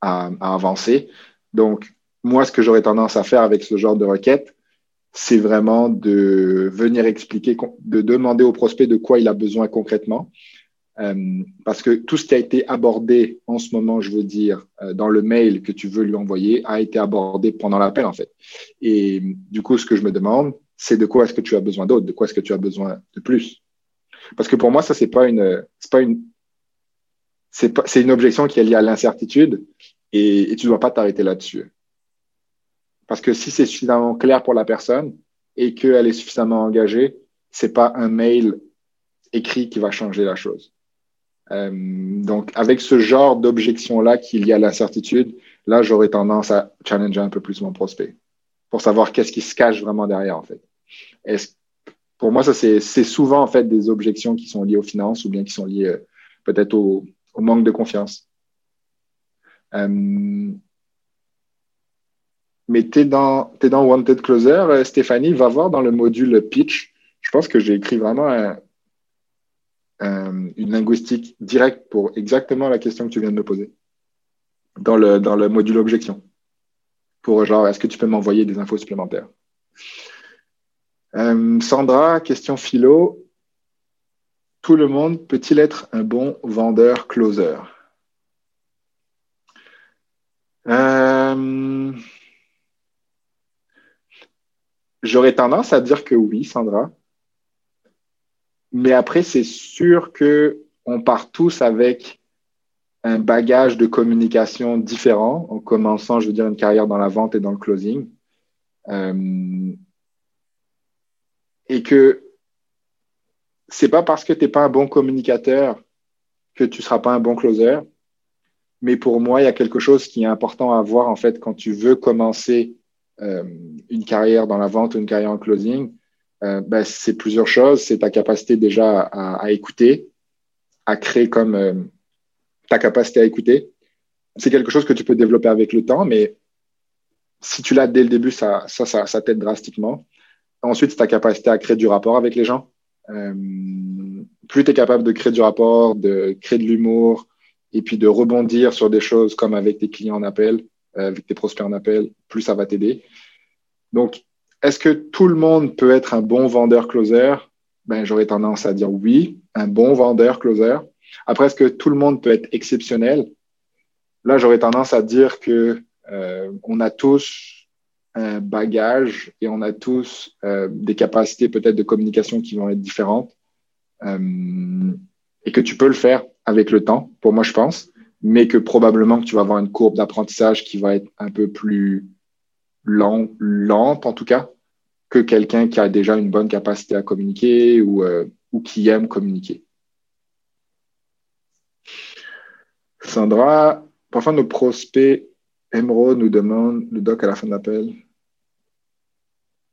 à, à avancer. Donc, moi, ce que j'aurais tendance à faire avec ce genre de requête, c'est vraiment de venir expliquer, de demander au prospect de quoi il a besoin concrètement. Euh, parce que tout ce qui a été abordé en ce moment, je veux dire, euh, dans le mail que tu veux lui envoyer, a été abordé pendant l'appel, en fait. Et du coup, ce que je me demande, c'est de quoi est-ce que tu as besoin d'autre, de quoi est-ce que tu as besoin de plus? Parce que pour moi, ça, c'est pas une, c'est pas une, c'est une objection qui est liée à l'incertitude et, et tu dois pas t'arrêter là-dessus. Parce que si c'est suffisamment clair pour la personne et qu'elle est suffisamment engagée, c'est pas un mail écrit qui va changer la chose. Euh, donc, avec ce genre d'objection-là qu'il y a l'incertitude, là, j'aurais tendance à challenger un peu plus mon prospect pour savoir qu'est-ce qui se cache vraiment derrière, en fait. pour moi, ça, c'est souvent, en fait, des objections qui sont liées aux finances ou bien qui sont liées euh, peut-être au, manque de confiance. Euh, mais tu es dans, Wanted Closer, euh, Stéphanie, va voir dans le module pitch. Je pense que j'ai écrit vraiment une linguistique directe pour exactement la question que tu viens de me poser dans le, dans le module objection. Pour genre, est-ce que tu peux m'envoyer des infos supplémentaires? Euh, Sandra, question philo. Tout le monde peut-il être un bon vendeur closer? Euh, j'aurais tendance à dire que oui, Sandra. Mais après, c'est sûr que on part tous avec un bagage de communication différent en commençant, je veux dire, une carrière dans la vente et dans le closing. Euh, et que c'est pas parce que tu n'es pas un bon communicateur que tu ne seras pas un bon closer. Mais pour moi, il y a quelque chose qui est important à voir en fait quand tu veux commencer euh, une carrière dans la vente ou une carrière en closing. Euh, ben, c'est plusieurs choses. C'est ta capacité déjà à, écouter, à créer comme euh, ta capacité à écouter. C'est quelque chose que tu peux développer avec le temps, mais si tu l'as dès le début, ça, ça, ça, ça t'aide drastiquement. Ensuite, c'est ta capacité à créer du rapport avec les gens. Plus tu es capable de créer du rapport, de créer de l'humour, et puis de rebondir sur des choses comme avec tes clients en appel, euh, avec tes prospects en appel, plus ça va t'aider. Donc, est-ce que tout le monde peut être un bon vendeur closer? Ben, J'aurais tendance à dire oui, un bon vendeur closer. Après, est-ce que tout le monde peut être exceptionnel? Là, j'aurais tendance à dire que euh, on a tous un bagage et on a tous euh, des capacités peut-être de communication qui vont être différentes euh, et que tu peux le faire avec le temps, pour moi je pense, mais que probablement que tu vas avoir une courbe d'apprentissage qui va être un peu plus lent, lente en tout cas, que quelqu'un qui a déjà une bonne capacité à communiquer ou, euh, ou qui aime communiquer. Sandra, parfois nos prospects Emerald nous demande le doc à la fin de l'appel.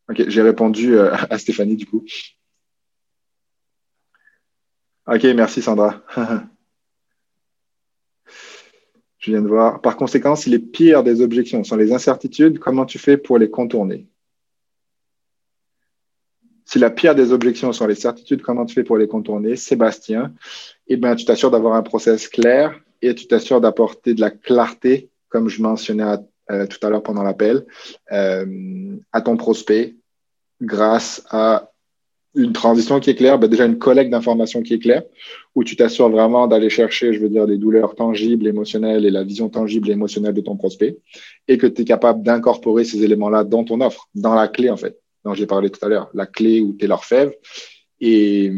Ok, j'ai répondu euh, à Stéphanie du coup. Ok, merci Sandra. Viens de voir. Par conséquent, si les pires des objections sont les incertitudes, comment tu fais pour les contourner? Si la pire des objections sont les certitudes, comment tu fais pour les contourner? Sébastien, eh ben, tu t'assures d'avoir un process clair et tu t'assures d'apporter de la clarté comme je mentionnais euh, tout à l'heure pendant l'appel, euh, à ton prospect grâce à une transition qui est claire, ben déjà une collecte d'informations qui est claire, où tu t'assures vraiment d'aller chercher, je veux dire, des douleurs tangibles, émotionnelles et la vision tangible et émotionnelle de ton prospect, et que tu es capable d'incorporer ces éléments-là dans ton offre, dans la clé, en fait, dont j'ai parlé tout à l'heure, la clé ou t'es l'orfèvre. Et,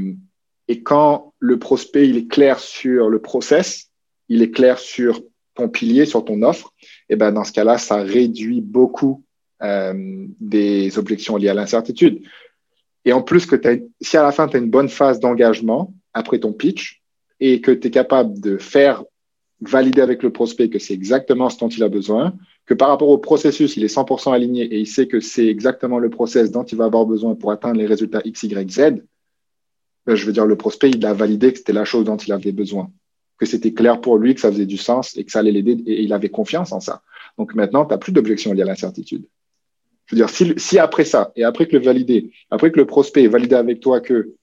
et quand le prospect, il est clair sur le process, il est clair sur ton pilier, sur ton offre, et ben dans ce cas-là, ça réduit beaucoup euh, des objections liées à l'incertitude. Et en plus, que si à la fin, tu as une bonne phase d'engagement après ton pitch et que tu es capable de faire valider avec le prospect que c'est exactement ce dont il a besoin, que par rapport au processus, il est 100% aligné et il sait que c'est exactement le process dont il va avoir besoin pour atteindre les résultats X, Y, Z, ben, je veux dire, le prospect, il a validé que c'était la chose dont il avait besoin que c'était clair pour lui, que ça faisait du sens et que ça allait l'aider et il avait confiance en ça. Donc maintenant, tu n'as plus d'objection liée à l'incertitude. Veux dire, si, après ça, et après que le validé, après que le prospect est validé avec toi que,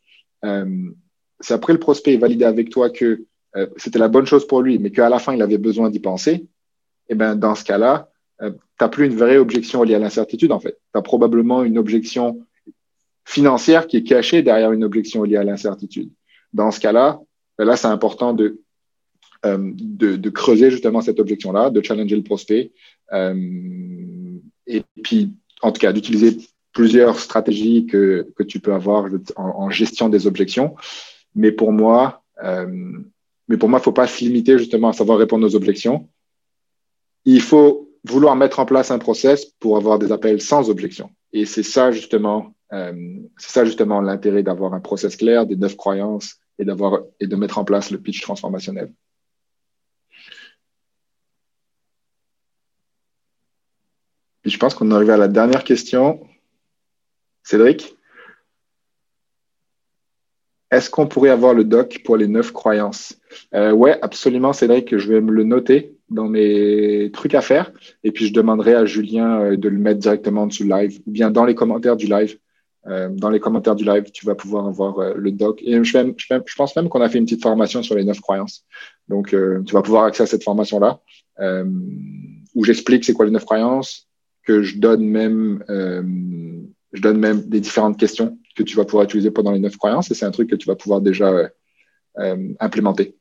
euh, c'est après le prospect est validé avec toi que euh, c'était la bonne chose pour lui, mais qu'à la fin, il avait besoin d'y penser, eh ben, dans ce cas-là, euh, tu n'as plus une vraie objection liée à l'incertitude, en fait. Tu as probablement une objection financière qui est cachée derrière une objection liée à l'incertitude. Dans ce cas-là, là, c'est important de euh, de, creuser justement cette objection-là, de challenger le prospect, et puis, en tout cas, d'utiliser plusieurs stratégies que, que tu peux avoir en, gestion des objections. Mais pour moi, euh, mais pour moi, il ne faut pas se limiter justement à savoir répondre aux objections. Il faut vouloir mettre en place un process pour avoir des appels sans objection. Et c'est ça justement, c'est ça justement l'intérêt d'avoir un process clair, des neuf croyances et d'avoir et de mettre en place le pitch transformationnel. Je pense qu'on est arrivé à la dernière question. Cédric? Est-ce qu'on pourrait avoir le doc pour les neuf croyances? Euh, Ouais, absolument, Cédric. Je vais me le noter dans mes trucs à faire. Et puis, je demanderai à Julien euh, de le mettre directement dessus live ou bien dans les commentaires du live. Euh, dans les commentaires du live, tu vas pouvoir avoir euh, le doc. Et je, je, pense même qu'on a fait une petite formation sur les neuf croyances. Donc, tu vas pouvoir accéder à cette formation-là où j'explique c'est quoi les neuf croyances, que je donne même, je donne même des différentes questions que tu vas pouvoir utiliser pendant les neuf croyances. Et c'est un truc que tu vas pouvoir déjà implémenter,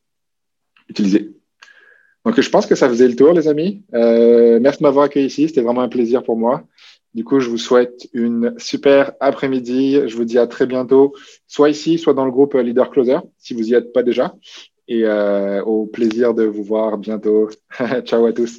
utiliser. Donc, je pense que ça faisait le tour, les amis. Euh, merci de m'avoir accueilli ici. C'était vraiment un plaisir pour moi. Du coup, je vous souhaite une super après-midi. Je vous dis à très bientôt, soit ici, soit dans le groupe Leader Closer, si vous n'y êtes pas déjà. Et euh, au plaisir de vous voir bientôt. Ciao à tous.